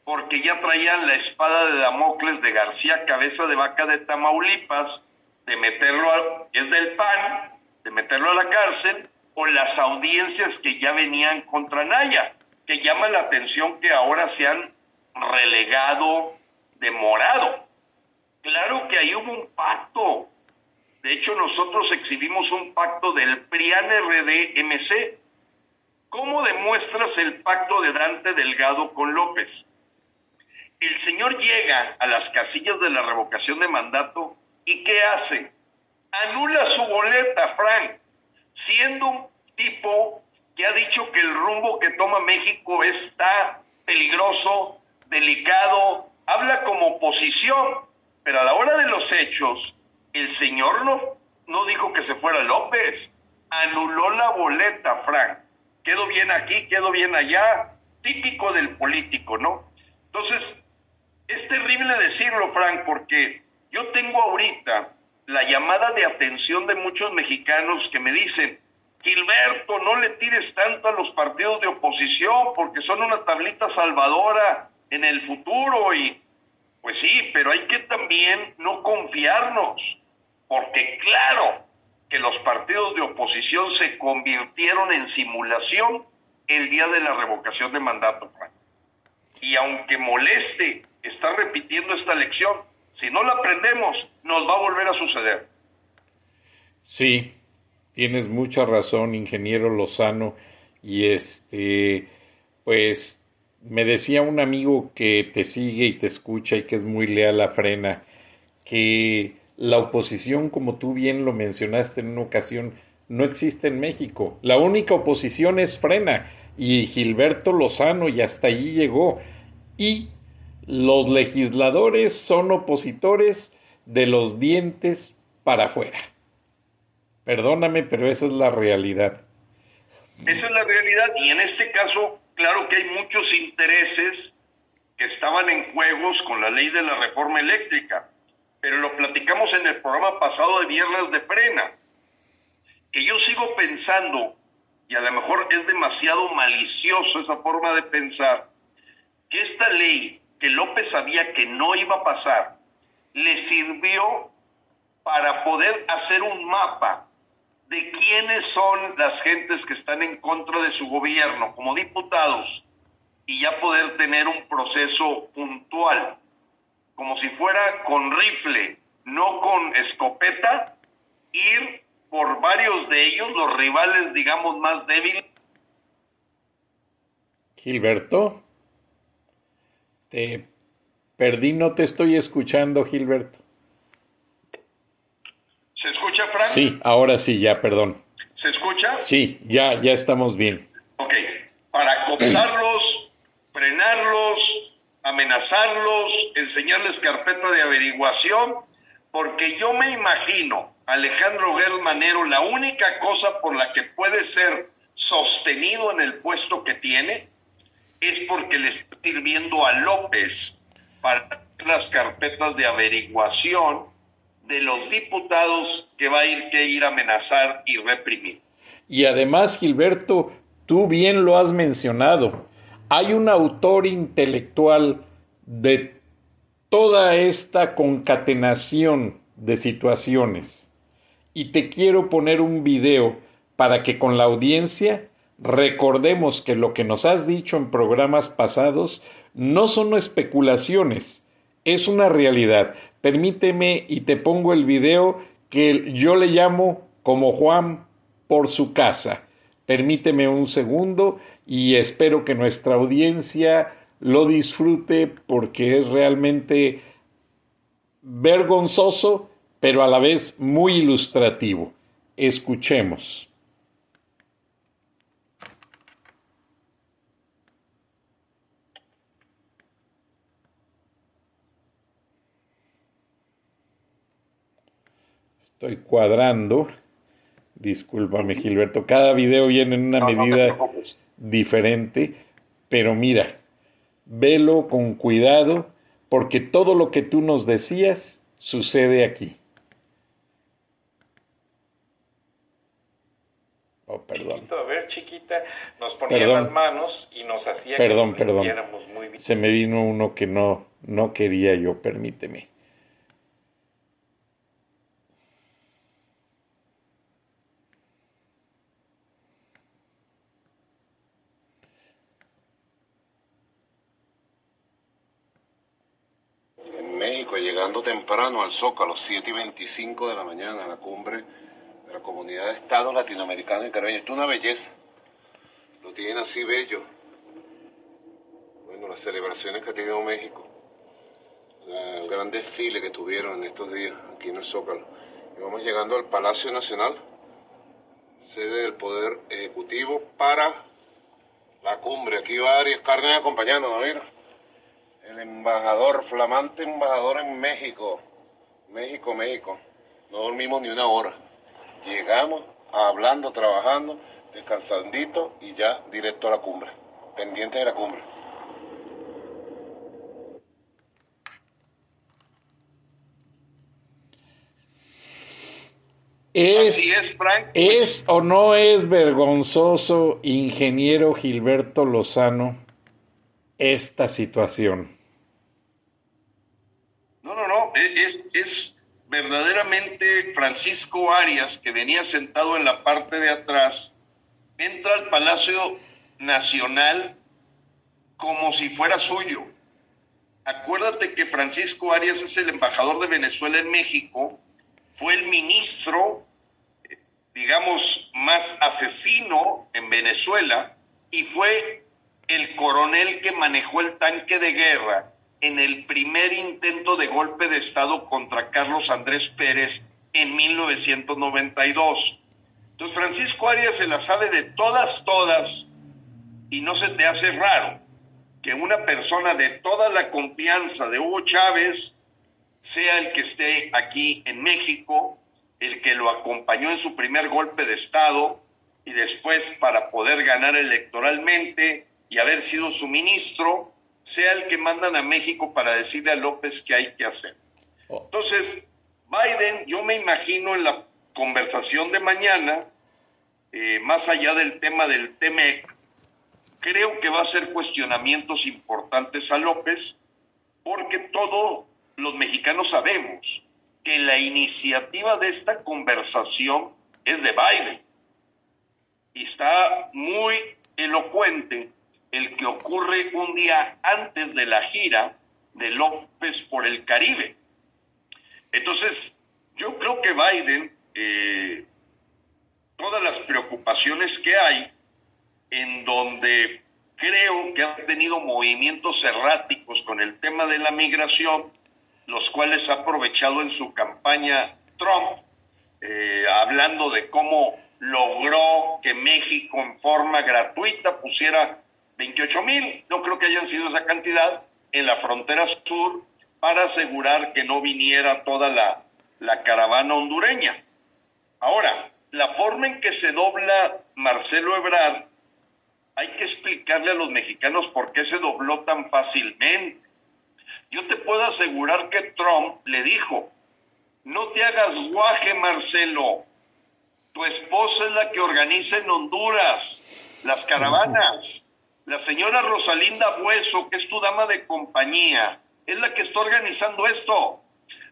porque ya traían la espada de Damocles de García Cabeza de Vaca de Tamaulipas, de meterlo, a, es del PAN, de meterlo a la cárcel, o las audiencias que ya venían contra Naya, que llama la atención que ahora se han relegado de morado. Claro que ahí hubo un pacto, de hecho, nosotros exhibimos un pacto del PRIAN RD-MC. ¿Cómo demuestras el pacto de Dante Delgado con López? El señor llega a las casillas de la revocación de mandato y ¿qué hace? Anula su boleta, Frank, siendo un tipo que ha dicho que el rumbo que toma México está peligroso, delicado, habla como oposición, pero a la hora de los hechos el señor no, no dijo que se fuera López, anuló la boleta, Frank. Quedó bien aquí, quedó bien allá, típico del político, ¿no? Entonces, es terrible decirlo, Frank, porque yo tengo ahorita la llamada de atención de muchos mexicanos que me dicen, Gilberto, no le tires tanto a los partidos de oposición porque son una tablita salvadora en el futuro y pues sí, pero hay que también no confiarnos porque claro que los partidos de oposición se convirtieron en simulación el día de la revocación de mandato. Y aunque moleste está repitiendo esta lección. Si no la aprendemos, nos va a volver a suceder. Sí, tienes mucha razón, ingeniero Lozano. Y este, pues me decía un amigo que te sigue y te escucha y que es muy leal a Frena, que la oposición, como tú bien lo mencionaste en una ocasión, no existe en México. La única oposición es Frena y Gilberto Lozano y hasta allí llegó. Y los legisladores son opositores de los dientes para afuera. Perdóname, pero esa es la realidad. Esa es la realidad y en este caso, claro que hay muchos intereses que estaban en juegos con la ley de la reforma eléctrica, pero lo platicamos en el programa pasado de Viernes de Frena, que yo sigo pensando, y a lo mejor es demasiado malicioso esa forma de pensar, que esta ley que López sabía que no iba a pasar, le sirvió para poder hacer un mapa de quiénes son las gentes que están en contra de su gobierno como diputados y ya poder tener un proceso puntual, como si fuera con rifle, no con escopeta, ir por varios de ellos, los rivales, digamos, más débiles. Gilberto, te perdí, no te estoy escuchando, Gilberto. ¿Se escucha, Frank? Sí, ahora sí, ya, perdón. ¿Se escucha? Sí, ya, ya estamos bien. Ok, para cooptarlos, frenarlos, amenazarlos, enseñarles carpeta de averiguación, porque yo me imagino, Alejandro Manero, la única cosa por la que puede ser sostenido en el puesto que tiene es porque le está sirviendo a López para las carpetas de averiguación de los diputados que va a ir que ir a amenazar y reprimir. Y además, Gilberto, tú bien lo has mencionado, hay un autor intelectual de toda esta concatenación de situaciones. Y te quiero poner un video para que con la audiencia recordemos que lo que nos has dicho en programas pasados no son especulaciones, es una realidad. Permíteme y te pongo el video que yo le llamo como Juan por su casa. Permíteme un segundo y espero que nuestra audiencia lo disfrute porque es realmente vergonzoso, pero a la vez muy ilustrativo. Escuchemos. Estoy cuadrando. Discúlpame, Gilberto. Cada video viene en una medida diferente, pero mira, velo con cuidado, porque todo lo que tú nos decías sucede aquí. Oh, perdón. a ver, chiquita, nos ponía las manos y nos hacía perdón, que nos perdón. muy bien. Se me vino uno que no, no quería yo, permíteme. Llegando temprano al Zócalo, 7 y 25 de la mañana, a la cumbre de la Comunidad de Estados Latinoamericanos y Caribeños. Esto es una belleza. Lo tienen así bello. Bueno, las celebraciones que ha tenido México, el gran desfile que tuvieron en estos días aquí en el Zócalo. Y vamos llegando al Palacio Nacional, sede del Poder Ejecutivo, para la cumbre. Aquí va Arias Carnes acompañándonos, mira el embajador, flamante embajador en México. México, México. No dormimos ni una hora. Llegamos hablando, trabajando, descansandito y ya directo a la cumbre. Pendiente de la cumbre. Es, es, Frank. ¿Es o no es vergonzoso, ingeniero Gilberto Lozano, esta situación? E, es, es verdaderamente Francisco Arias, que venía sentado en la parte de atrás, entra al Palacio Nacional como si fuera suyo. acuérdate que Francisco Arias es el embajador de Venezuela en México, fue el ministro, digamos, más asesino en Venezuela y fue el coronel que manejó el tanque de guerra en el primer intento de golpe de Estado contra Carlos Andrés Pérez en 1992. Entonces Francisco Arias se la sabe de todas, todas, y no se te hace raro que una persona de toda la confianza de Hugo Chávez sea el que esté aquí en México, el que lo acompañó en su primer golpe de Estado y después para poder ganar electoralmente y haber sido su ministro, sea el que mandan a México para decirle a López qué hay que hacer. Oh. Entonces, Biden, yo me imagino en la conversación de mañana, eh, más allá del tema del TEMEC, creo que va a hacer cuestionamientos importantes a López, porque todos los mexicanos sabemos que la iniciativa de esta conversación es de Biden. Y está muy elocuente el que ocurre un día antes de la gira de López por el Caribe. Entonces, yo creo que Biden, eh, todas las preocupaciones que hay, en donde creo que ha tenido movimientos erráticos con el tema de la migración, los cuales ha aprovechado en su campaña Trump, eh, hablando de cómo logró que México en forma gratuita pusiera 28 mil, no creo que hayan sido esa cantidad, en la frontera sur para asegurar que no viniera toda la, la caravana hondureña. Ahora, la forma en que se dobla Marcelo Ebrard, hay que explicarle a los mexicanos por qué se dobló tan fácilmente. Yo te puedo asegurar que Trump le dijo, no te hagas guaje, Marcelo, tu esposa es la que organiza en Honduras las caravanas. La señora Rosalinda Bueso, que es tu dama de compañía, es la que está organizando esto.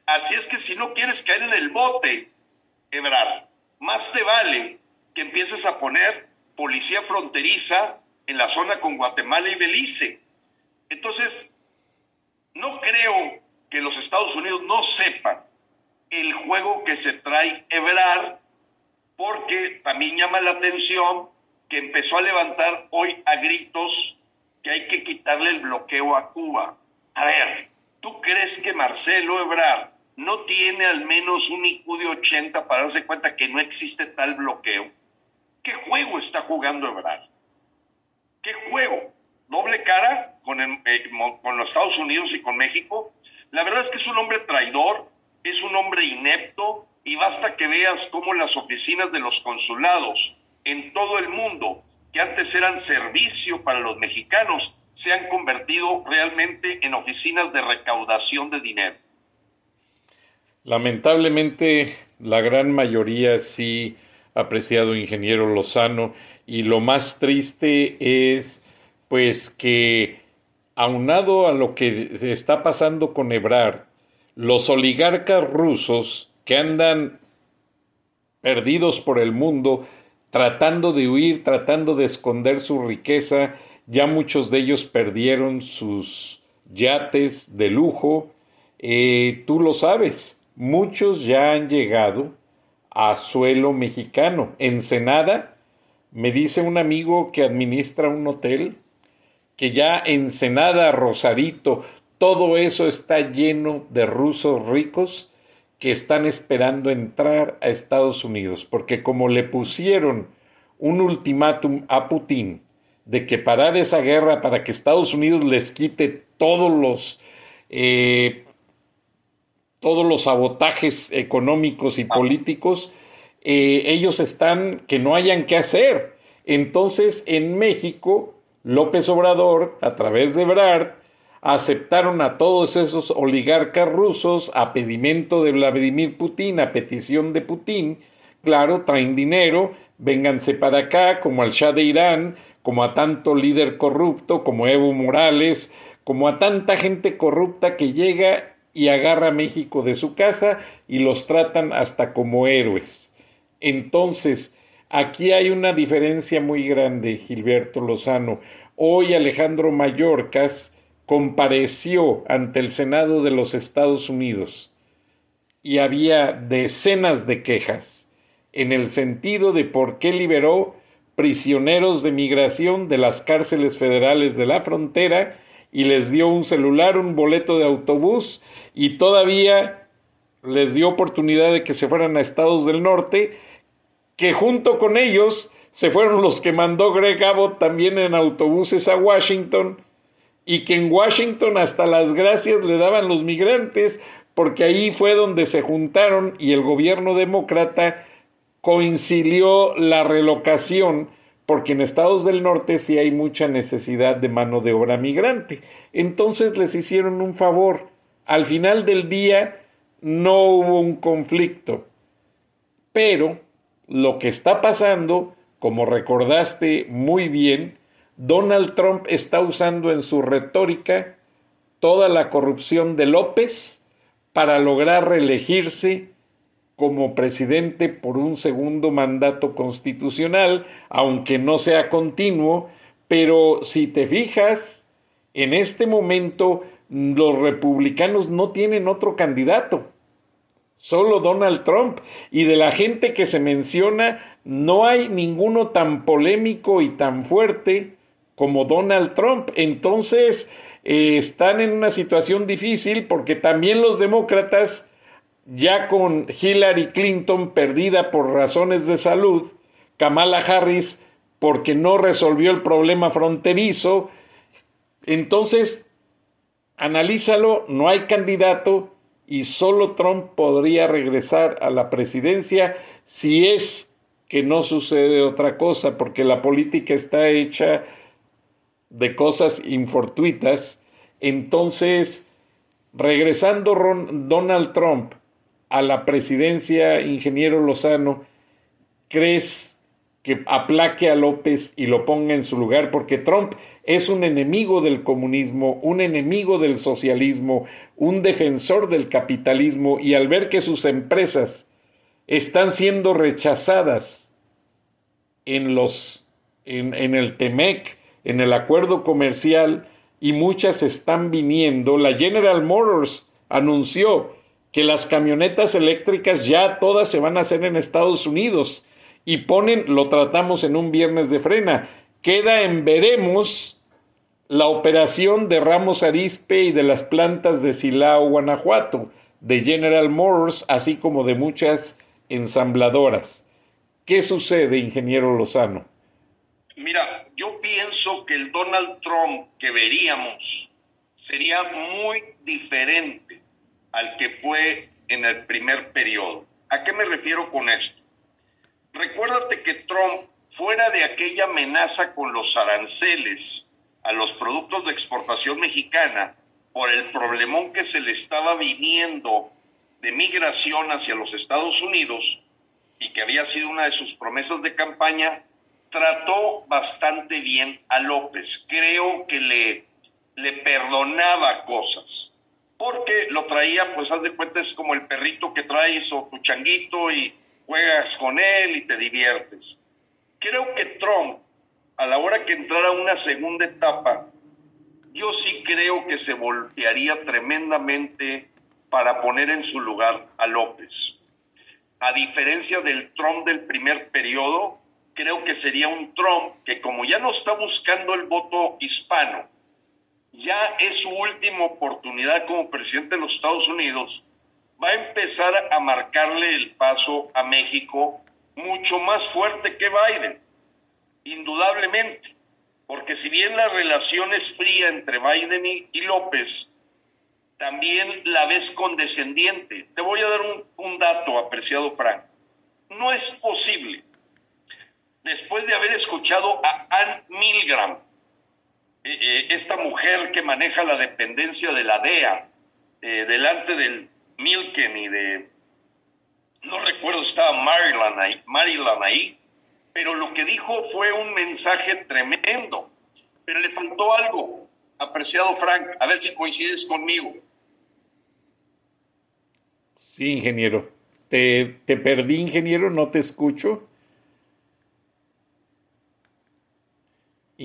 Así es que si no quieres caer en el bote, Ebrar, más te vale que empieces a poner policía fronteriza en la zona con Guatemala y Belice. Entonces, no creo que los Estados Unidos no sepan el juego que se trae Ebrar, porque también llama la atención que empezó a levantar hoy a gritos que hay que quitarle el bloqueo a Cuba. A ver, ¿tú crees que Marcelo Ebrard no tiene al menos un IQ de 80 para darse cuenta que no existe tal bloqueo? ¿Qué juego está jugando Ebrard? ¿Qué juego? ¿Doble cara con, eh, con los Estados Unidos y con México? La verdad es que es un hombre traidor, es un hombre inepto y basta que veas cómo las oficinas de los consulados en todo el mundo, que antes eran servicio para los mexicanos, se han convertido realmente en oficinas de recaudación de dinero. Lamentablemente, la gran mayoría sí, apreciado ingeniero Lozano, y lo más triste es, pues, que aunado a lo que está pasando con Ebrard, los oligarcas rusos que andan perdidos por el mundo, tratando de huir, tratando de esconder su riqueza. Ya muchos de ellos perdieron sus yates de lujo. Eh, tú lo sabes, muchos ya han llegado a suelo mexicano. Ensenada, me dice un amigo que administra un hotel, que ya Ensenada, Rosarito, todo eso está lleno de rusos ricos que están esperando entrar a Estados Unidos, porque como le pusieron un ultimátum a Putin de que parar esa guerra para que Estados Unidos les quite todos los eh, todos los sabotajes económicos y políticos, eh, ellos están que no hayan que hacer. Entonces, en México, López Obrador, a través de Brad, aceptaron a todos esos oligarcas rusos a pedimento de Vladimir Putin, a petición de Putin, claro, traen dinero, vénganse para acá, como al Shah de Irán, como a tanto líder corrupto, como Evo Morales, como a tanta gente corrupta que llega y agarra a México de su casa y los tratan hasta como héroes. Entonces, aquí hay una diferencia muy grande, Gilberto Lozano. Hoy Alejandro Mayorkas compareció ante el Senado de los Estados Unidos y había decenas de quejas en el sentido de por qué liberó prisioneros de migración de las cárceles federales de la frontera y les dio un celular, un boleto de autobús y todavía les dio oportunidad de que se fueran a estados del norte, que junto con ellos se fueron los que mandó Greg Abbott también en autobuses a Washington y que en Washington hasta las gracias le daban los migrantes porque ahí fue donde se juntaron y el gobierno demócrata coincidió la relocación porque en estados del norte sí hay mucha necesidad de mano de obra migrante. Entonces les hicieron un favor. Al final del día no hubo un conflicto. Pero lo que está pasando, como recordaste muy bien, Donald Trump está usando en su retórica toda la corrupción de López para lograr reelegirse como presidente por un segundo mandato constitucional, aunque no sea continuo, pero si te fijas, en este momento los republicanos no tienen otro candidato, solo Donald Trump, y de la gente que se menciona, no hay ninguno tan polémico y tan fuerte como Donald Trump. Entonces, eh, están en una situación difícil porque también los demócratas ya con Hillary Clinton perdida por razones de salud, Kamala Harris porque no resolvió el problema fronterizo, entonces analízalo, no hay candidato y solo Trump podría regresar a la presidencia si es que no sucede otra cosa, porque la política está hecha de cosas infortuitas. Entonces, regresando Donald Trump a la presidencia, ingeniero Lozano, crees que aplaque a López y lo ponga en su lugar? Porque Trump es un enemigo del comunismo, un enemigo del socialismo, un defensor del capitalismo y al ver que sus empresas están siendo rechazadas en los en, el TEMEC, en el acuerdo comercial y muchas están viniendo, la General Motors anunció que las camionetas eléctricas ya todas se van a hacer en Estados Unidos y ponen, lo tratamos en un viernes de frena, queda en veremos la operación de Ramos Arispe y de las plantas de Silao, Guanajuato, de General Motors, así como de muchas ensambladoras. ¿Qué sucede, ingeniero Lozano? Mira, yo pienso que el Donald Trump que veríamos sería muy diferente al que fue en el primer periodo. ¿A qué me refiero con esto? Recuérdate que Trump, fuera de aquella amenaza con los aranceles a los productos de exportación mexicana por el problemón que se le estaba viniendo de migración hacia los Estados Unidos y que había sido una de sus promesas de campaña, trató bastante bien a López. Creo que le, le perdonaba cosas porque lo traía, pues haz de cuenta, es como el perrito que traes o tu changuito y juegas con él y te diviertes. Creo que Trump, a la hora que entrara una segunda etapa, yo sí creo que se voltearía tremendamente para poner en su lugar a López. A diferencia del Trump del primer periodo, creo que sería un Trump que como ya no está buscando el voto hispano, ya es su última oportunidad como presidente de los Estados Unidos, va a empezar a marcarle el paso a México mucho más fuerte que Biden, indudablemente, porque si bien la relación es fría entre Biden y, López, también la ves condescendiente. Te voy a dar un, un dato, apreciado Frank. No es posible, después de haber escuchado a Ann Milgram, eh, eh, esta mujer que maneja la dependencia de la DEA eh, delante del Milken y de, no recuerdo estaba Maryland ahí, Maryland ahí, pero lo que dijo fue un mensaje tremendo. Pero le faltó algo, apreciado Frank, a ver si coincides conmigo. Sí, ingeniero. Te, te perdí, ingeniero, no te escucho.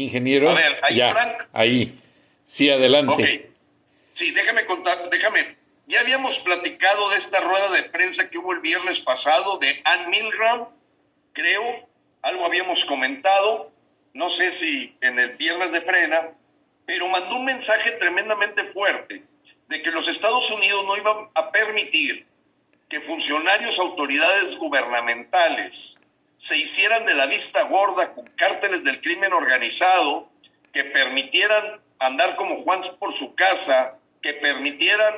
Ingeniero. A ver, ahí, ya, Frank. Ahí. Sí, adelante. Sí, déjame contar, déjame. Ya habíamos platicado de esta rueda de prensa que hubo el viernes pasado de Ann Milgram, creo, algo habíamos comentado, no sé si en el viernes de frena, pero mandó un mensaje tremendamente fuerte de que los Estados Unidos no iban a permitir que funcionarios, autoridades gubernamentales se hicieran de la vista gorda con cárteles del crimen organizado, que permitieran andar como Juan por su casa, que permitieran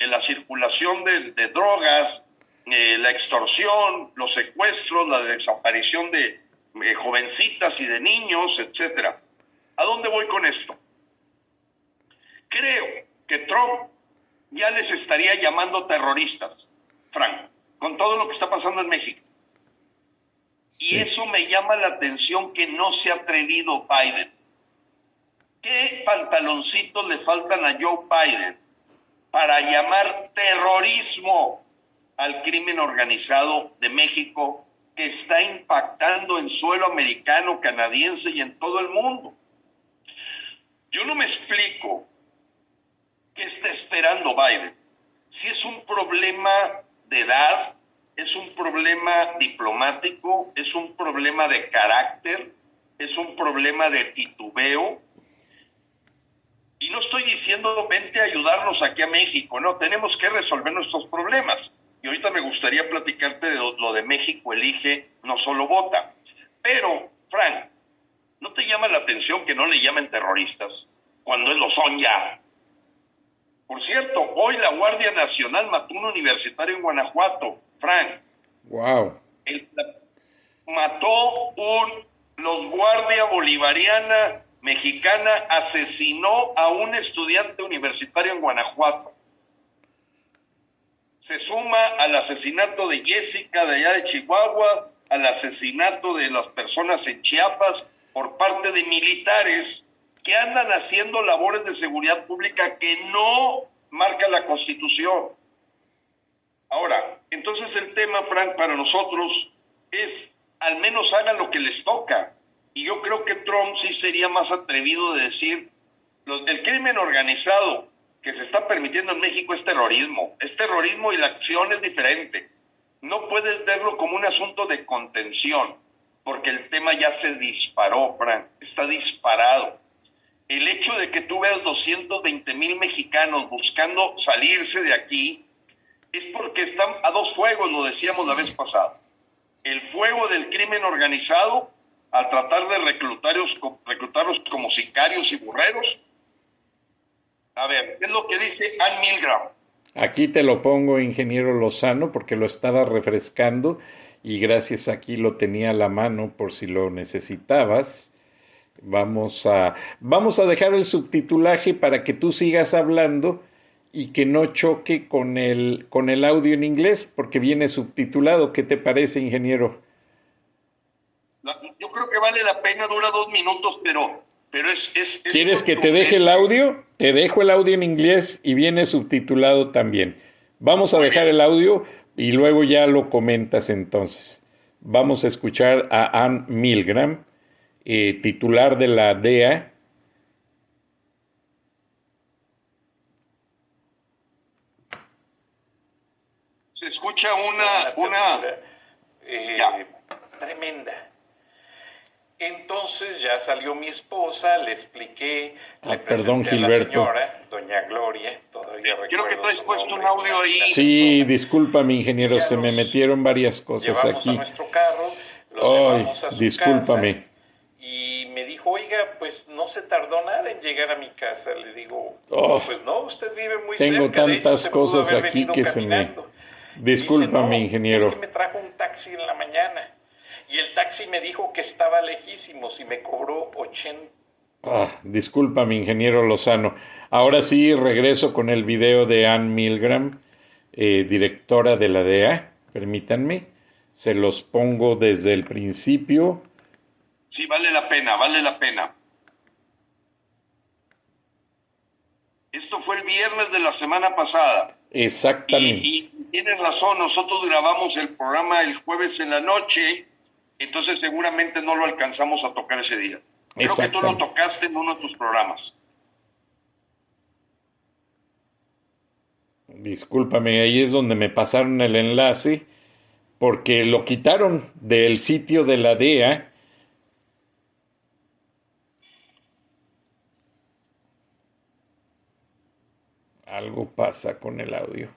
la circulación de, drogas, eh, la extorsión, los secuestros, la desaparición de eh, jovencitas y de niños, etcétera. ¿A dónde voy con esto? Creo que Trump ya les estaría llamando terroristas, Frank, con todo lo que está pasando en México. Y eso me llama la atención que no se ha atrevido Biden. ¿Qué pantaloncitos le faltan a Joe Biden para llamar terrorismo al crimen organizado de México que está impactando en suelo americano, canadiense y en todo el mundo? Yo no me explico qué está esperando Biden. Si es un problema de edad, es un problema diplomático, es un problema de carácter, es un problema de titubeo. Y no estoy diciendo vente a ayudarnos aquí a México, no, tenemos que resolver nuestros problemas. Y ahorita me gustaría platicarte de lo de México elige, no solo vota. Pero, Frank, ¿no te llama la atención que no le llamen terroristas cuando lo son ya? Por cierto, hoy la Guardia Nacional mató un universitario en Guanajuato, Frank. Wow. mató un, los Guardia Bolivariana Mexicana asesinó a un estudiante universitario en Guanajuato. Se suma al asesinato de Jessica de allá de Chihuahua, al asesinato de las personas en Chiapas por parte de militares que andan haciendo labores de seguridad pública que no marca la Constitución. Ahora, entonces el tema, Frank, para nosotros es al menos hagan lo que les toca. Y yo creo que Trump sí sería más atrevido de decir, el crimen organizado que se está permitiendo en México es terrorismo. Es terrorismo y la acción es diferente. No puedes verlo como un asunto de contención, porque el tema ya se disparó, Frank, está disparado el hecho de que tú veas 220 mil mexicanos buscando salirse de aquí es porque están a dos fuegos, lo decíamos la vez pasada. El fuego del crimen organizado al tratar de reclutarlos, reclutarlos como sicarios y burreros. A ver, ¿qué es lo que dice Ann Milgram? Aquí te lo pongo, ingeniero Lozano, porque lo estaba refrescando y gracias aquí lo tenía a la mano por si lo necesitabas. Vamos a, vamos a dejar el subtitulaje para que tú sigas hablando y que no choque con el, con el audio en inglés, porque viene subtitulado. ¿Qué te parece, ingeniero? Yo creo que vale la pena, dura dos minutos, pero, pero es, ¿Quieres que te deje el audio? Te dejo el audio en inglés y viene subtitulado también. Vamos a dejar el audio y luego ya lo comentas entonces. Vamos a escuchar a Ann Milgram eh, titular de la DEA, se escucha una, una, eh, tremenda. Entonces ya salió mi esposa, le expliqué, le ah, perdón, Gilberto. a la señora, doña Gloria, todavía Creo que traes puesto un audio ahí. Sí, disculpa mi ingeniero, se me metieron varias cosas aquí. A nuestro carro, los a discúlpame me dijo, oiga, pues no se tardó nada en llegar a mi casa. Le digo, oh, pues no, usted vive muy tengo cerca. Tengo tantas cosas aquí que se me... Disculpa, mi ingeniero. Es que me trajo un taxi en la mañana y el taxi me dijo que estaba lejísimos y me cobró 80. Ah, disculpa, mi ingeniero Lozano. Ahora sí regreso con el video de Ann Milgram, eh, directora de la DEA. Permítanme, se los pongo desde el principio Sí, vale la pena, vale la pena. fue el viernes de la semana pasada. Exactamente. Y, tienes razón, nosotros grabamos el programa el jueves en la noche, entonces seguramente no lo alcanzamos a tocar ese día. Creo que tú lo tocaste en uno de tus programas. Discúlpame, ahí es donde me pasaron el enlace, porque lo quitaron del sitio de la DEA Algo pasa con el audio.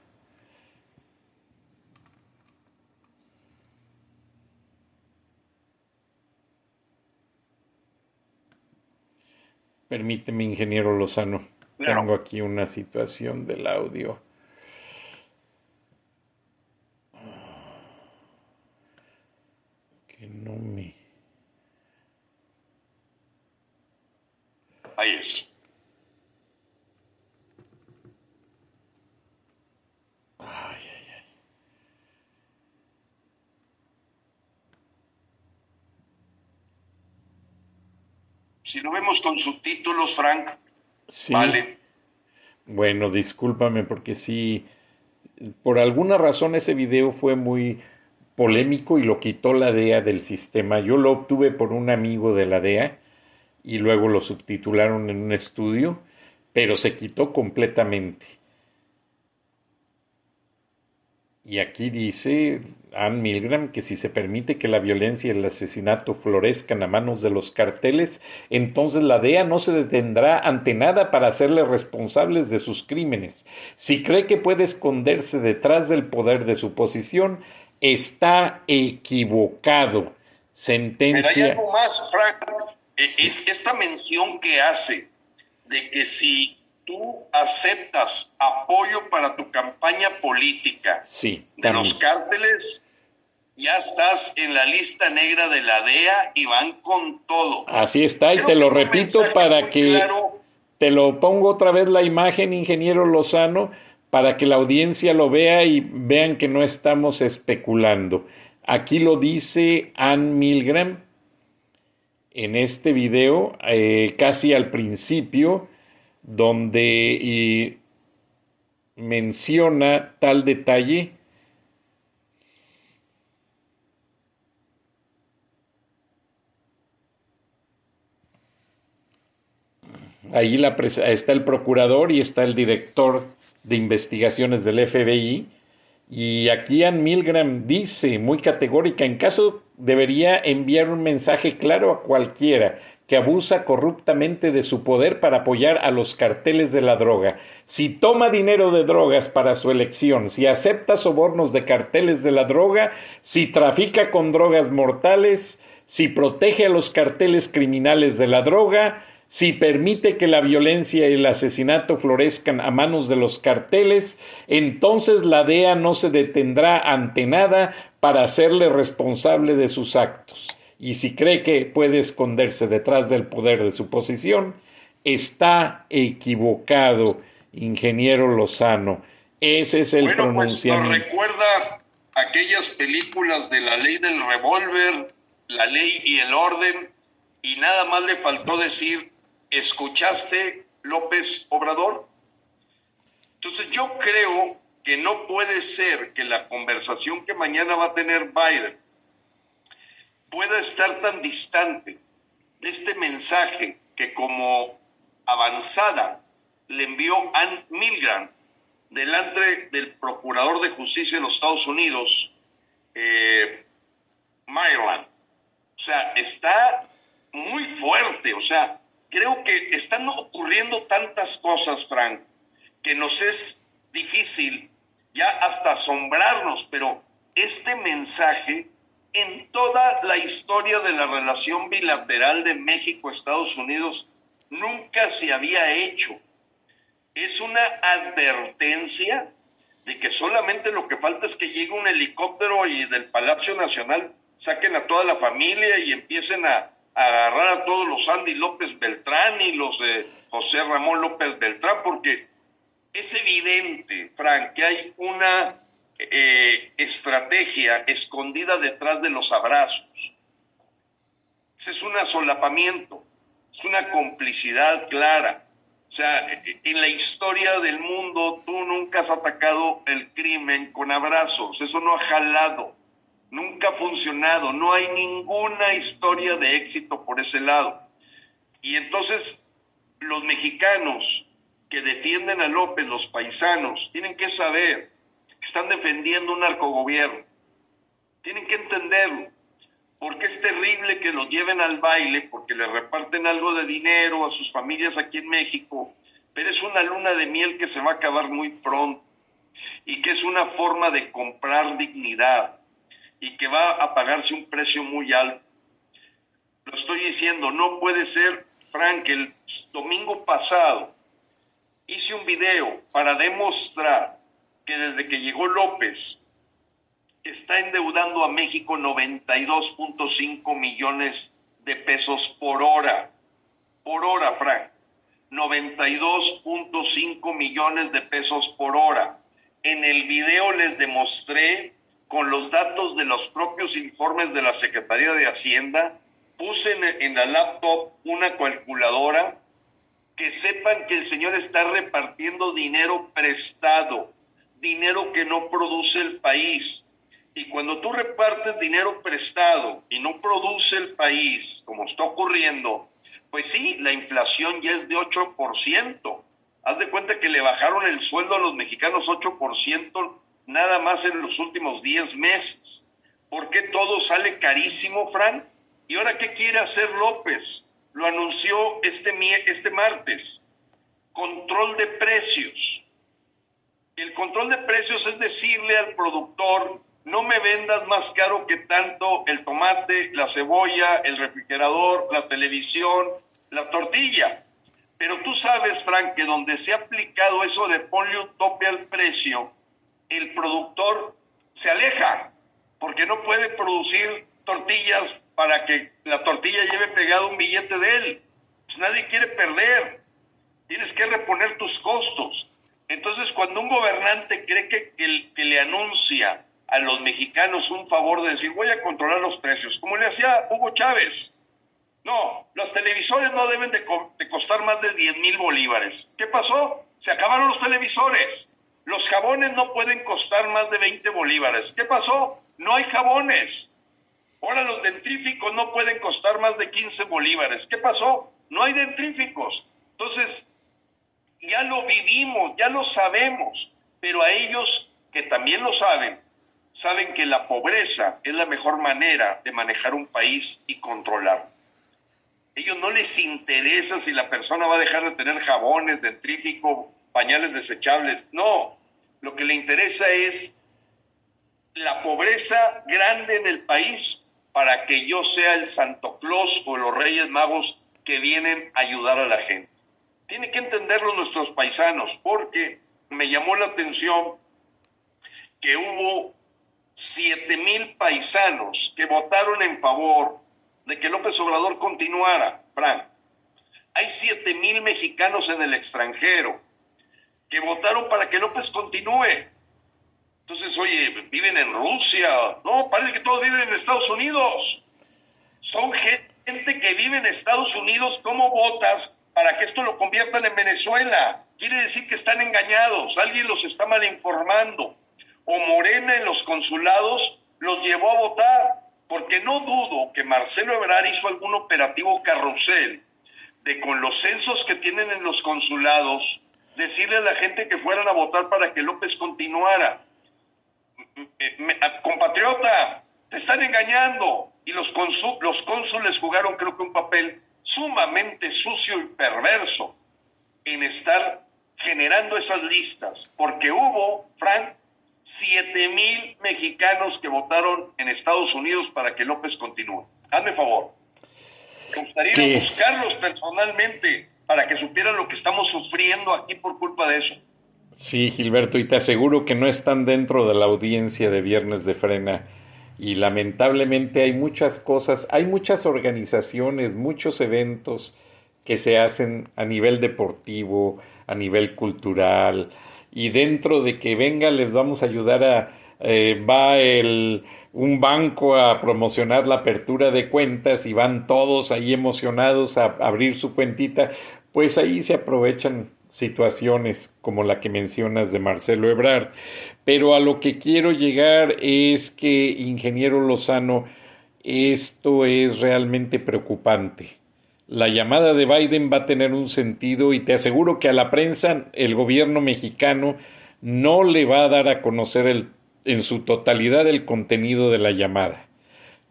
Permíteme, ingeniero Lozano. Tengo aquí una situación del audio. Que no me... Ahí es. Si lo vemos con subtítulos, Frank, Sí. vale. Bueno, discúlpame porque sí, por alguna razón ese video fue muy polémico y lo quitó la DEA del sistema. Yo lo obtuve por un amigo de la DEA y luego lo subtitularon en un estudio, pero se quitó completamente. Y aquí dice Ann Milgram que si se permite que la violencia y el asesinato florezcan a manos de los carteles, entonces la DEA no se detendrá ante nada para hacerle responsables de sus crímenes. Si cree que puede esconderse detrás del poder de su posición, está equivocado. Pero hay Sentencia. algo más, Frank. E- Es esta mención que hace de que si tú aceptas apoyo para tu campaña política Sí, de los cárteles, ya estás en la lista negra de la DEA y van con todo. Así está, y te lo repito para que claro, te lo pongo otra vez la imagen, ingeniero Lozano, para que la audiencia lo vea y vean que no estamos especulando. Aquí lo dice Ann Milgram en este video, eh, casi al principio, donde menciona tal detalle. Ahí la está el procurador y está el director de investigaciones del FBI. Y aquí Ann Milgram dice muy categórica, en caso debería enviar un mensaje claro a cualquiera que abusa corruptamente de su poder para apoyar a los carteles de la droga. Si toma dinero de drogas para su elección, si acepta sobornos de carteles de la droga, si trafica con drogas mortales, si protege a los carteles criminales de la droga, si permite que la violencia y el asesinato florezcan a manos de los carteles, entonces la DEA no se detendrá ante nada para hacerle responsable de sus actos. Y si cree que puede esconderse detrás del poder de su posición, está equivocado, ingeniero Lozano. Ese es el bueno, pues pronunciamiento. recuerda aquellas películas de la ley del revólver, la ley y el orden, y nada más le faltó decir, ¿escuchaste López Obrador? Entonces yo creo que no puede ser que la conversación que mañana va a tener Biden pueda estar tan distante de este mensaje que como avanzada le envió Ann Milgram delante del Procurador de Justicia de los Estados Unidos, eh, Maryland. O sea, está muy fuerte. O sea, creo que están ocurriendo tantas cosas, Frank, que nos es difícil ya hasta asombrarnos, pero este mensaje en toda la historia de la relación bilateral de México-Estados Unidos nunca se había hecho. Es una advertencia de que solamente lo que falta es que llegue un helicóptero y del Palacio Nacional saquen a toda la familia y empiecen a, a agarrar a todos los Andy López Beltrán y los José Ramón López Beltrán, porque es evidente, Frank, que hay una eh, estrategia escondida detrás de los abrazos. Ese es un asolapamiento, es una complicidad clara. O sea, en la historia del mundo tú nunca has atacado el crimen con abrazos, eso no ha jalado, nunca ha funcionado, no hay ninguna historia de éxito por ese lado. Y entonces los mexicanos que defienden a López, los paisanos, tienen que saber que están defendiendo un narcogobierno. Tienen que entenderlo. Porque es terrible que los lleven al baile, porque le reparten algo de dinero a sus familias aquí en México, pero es una luna de miel que se va a acabar muy pronto y que es una forma de comprar dignidad y que va a pagarse un precio muy alto. Lo estoy diciendo, no puede ser, Frank, el domingo pasado hice un video para demostrar que desde que llegó López está endeudando a México 92.5 millones de pesos por hora. Por hora, Frank. 92.5 millones de pesos por hora. En el video les demostré con los datos de los propios informes de la Secretaría de Hacienda, puse en, la laptop una calculadora que sepan que el señor está repartiendo dinero prestado, dinero que no produce el país. Y cuando tú repartes dinero prestado y no produce el país, como está ocurriendo, pues sí, la inflación ya es de 8%. Haz de cuenta que le bajaron el sueldo a los mexicanos 8% nada más en los últimos 10 meses. ¿Por qué todo sale carísimo, Fran? ¿Y ahora qué quiere hacer López? Lo anunció este, este martes. Control de precios. El control de precios es decirle al productor, no me vendas más caro que tanto el tomate, la cebolla, el refrigerador, la televisión, la tortilla. Pero tú sabes, Frank, que donde se ha aplicado eso de ponle un tope al precio, el productor se aleja, porque no puede producir tortillas para que la tortilla lleve pegado un billete de él. Pues nadie quiere perder. Tienes que reponer tus costos. Entonces, cuando un gobernante cree que, que le anuncia a los mexicanos un favor de decir voy a controlar los precios, como le hacía Hugo Chávez. No, los televisores no deben de, costar más de 10 mil bolívares. ¿Qué pasó? Se acabaron los televisores. Los jabones no pueden costar más de 20 bolívares. ¿Qué pasó? No hay jabones. Ahora los dentríficos no pueden costar más de 15 bolívares. ¿Qué pasó? No hay dentríficos. Entonces, ya lo vivimos, ya lo sabemos, pero a ellos que también lo saben, saben que la pobreza es la mejor manera de manejar un país y controlar. Ellos no les interesa si la persona va a dejar de tener jabones, dentrífico, pañales desechables. No, lo que le interesa es la pobreza grande en el país para que yo sea el Santo Claus o los Reyes Magos que vienen a ayudar a la gente. Tiene que entenderlo nuestros paisanos porque me llamó la atención que hubo siete mil paisanos que votaron en favor de que López Obrador continuara, Frank. Hay siete mil mexicanos en el extranjero que votaron para que López continúe. Entonces, oye, viven en Rusia. No, parece que todos viven en Estados Unidos. Son gente que vive en Estados Unidos. ¿Cómo votas para que esto lo conviertan en Venezuela? Quiere decir que están engañados. Alguien los está mal informando o Morena en los consulados los llevó a votar, porque no dudo que Marcelo Ebrard hizo algún operativo carrusel de con los censos que tienen en los consulados, decirle a la gente que fueran a votar para que López continuara. compatriota, te están engañando. Y los, los cónsules jugaron creo que un papel sumamente sucio y perverso en estar generando esas listas, porque hubo, Frank, siete mil mexicanos que votaron en Estados Unidos para que López continúe. Hazme favor. Me gustaría buscarlos personalmente para que supieran lo que estamos sufriendo aquí por culpa de eso. Sí, Gilberto, y te aseguro que no están dentro de la audiencia de Viernes de Frena. Y lamentablemente hay muchas cosas, hay muchas organizaciones, muchos eventos que se hacen a nivel deportivo, a nivel cultural, y dentro de que venga les vamos a ayudar a, eh, va el, un banco a promocionar la apertura de cuentas y van todos ahí emocionados a abrir su cuentita, pues ahí se aprovechan situaciones como la que mencionas de Marcelo Ebrard. Pero a lo que quiero llegar es que, ingeniero Lozano, esto es realmente preocupante. la llamada de Biden va a tener un sentido y te aseguro que a la prensa el gobierno mexicano no le va a dar a conocer el, en su totalidad el contenido de la llamada.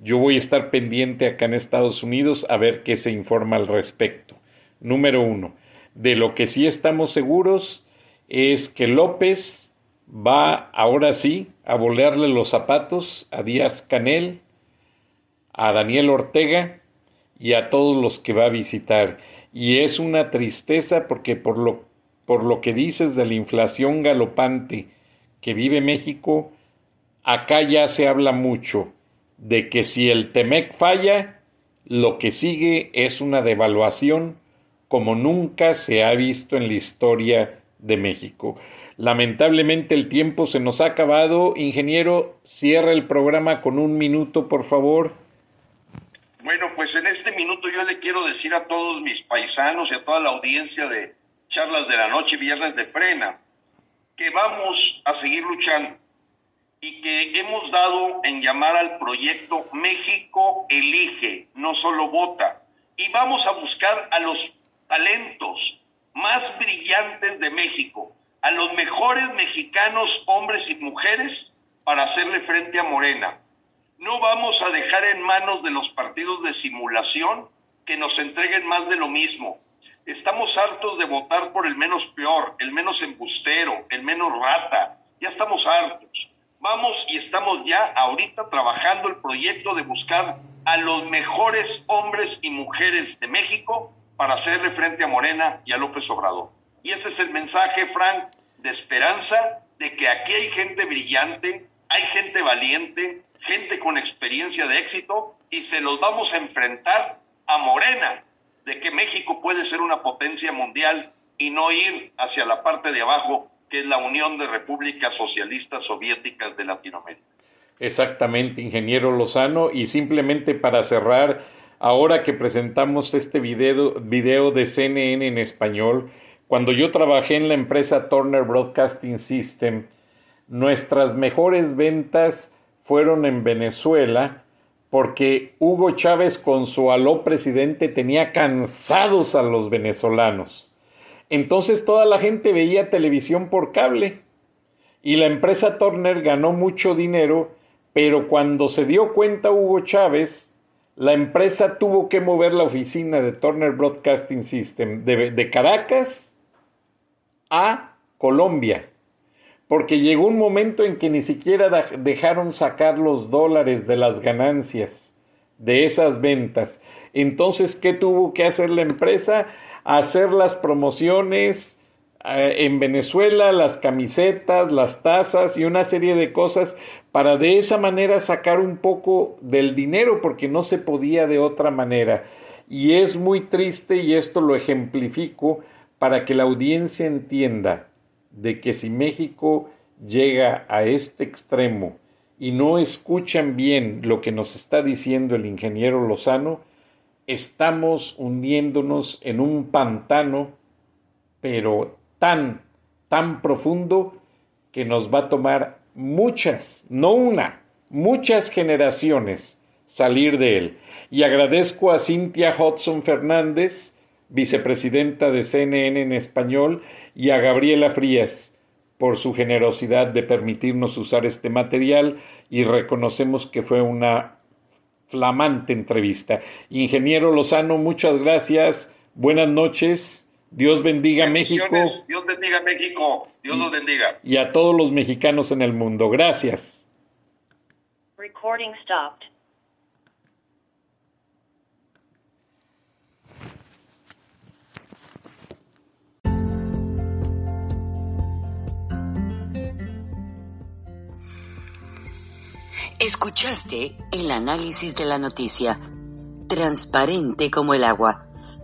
Yo voy a estar pendiente acá en Estados Unidos a ver qué se informa al respecto. Número uno. De lo que sí estamos seguros es que López va ahora sí a volarle los zapatos a Díaz Canel, a Daniel Ortega y a todos los que va a visitar. Y es una tristeza porque por lo, por lo que dices de la inflación galopante que vive México, acá ya se habla mucho de que si el TEMEC falla, lo que sigue es una devaluación como nunca se ha visto en la historia de México. Lamentablemente el tiempo se nos ha acabado. Ingeniero, cierra el programa con un minuto, por favor. Bueno, pues en este minuto yo le quiero decir a todos mis paisanos y a toda la audiencia de Charlas de la Noche, Viernes de Frena, que vamos a seguir luchando y que hemos dado en llamar al proyecto México elige, no solo vota. Y vamos a buscar a los talentos más brillantes de México, a los mejores mexicanos, hombres y mujeres, para hacerle frente a Morena. No vamos a dejar en manos de los partidos de simulación que nos entreguen más de lo mismo. Estamos hartos de votar por el menos peor, el menos embustero, el menos rata. Ya estamos hartos. Vamos y estamos ya ahorita trabajando el proyecto de buscar a los mejores hombres y mujeres de México para hacerle frente a Morena y a López Obrador. Y ese es el mensaje, Frank, de esperanza, de que aquí hay gente brillante, hay gente valiente, gente con experiencia de éxito y se los vamos a enfrentar a Morena, de que México puede ser una potencia mundial y no ir hacia la parte de abajo, que es la Unión de Repúblicas Socialistas Soviéticas de Latinoamérica. Exactamente, ingeniero Lozano. Y simplemente para cerrar, ahora que presentamos este video, de CNN en español, cuando yo trabajé en la empresa Turner Broadcasting System, nuestras mejores ventas fueron en Venezuela porque Hugo Chávez con su aló presidente tenía cansados a los venezolanos. Entonces toda la gente veía televisión por cable y la empresa Turner ganó mucho dinero, pero cuando se dio cuenta Hugo Chávez la empresa tuvo que mover la oficina de Turner Broadcasting System de, Caracas a Colombia, porque llegó un momento en que ni siquiera dejaron sacar los dólares de las ganancias de esas ventas. Entonces, ¿qué tuvo que hacer la empresa? Hacer las promociones eh, en Venezuela, las camisetas, las tazas y una serie de cosas para de esa manera sacar un poco del dinero porque no se podía de otra manera. Y es muy triste y esto lo ejemplifico para que la audiencia entienda de que si México llega a este extremo y no escuchan bien lo que nos está diciendo el ingeniero Lozano, estamos hundiéndonos en un pantano, pero tan, tan profundo que nos va a tomar muchas, no una, muchas generaciones salir de él. Y agradezco a Cintia Hudson Fernández, vicepresidenta de CNN en español, y a Gabriela Frías por su generosidad de permitirnos usar este material y reconocemos que fue una flamante entrevista. Ingeniero Lozano, muchas gracias, buenas noches Dios bendiga México. Dios bendiga México. Dios los bendiga. Y a todos los mexicanos en el mundo. Gracias. Recording stopped. Escuchaste el análisis de la noticia, transparente como el agua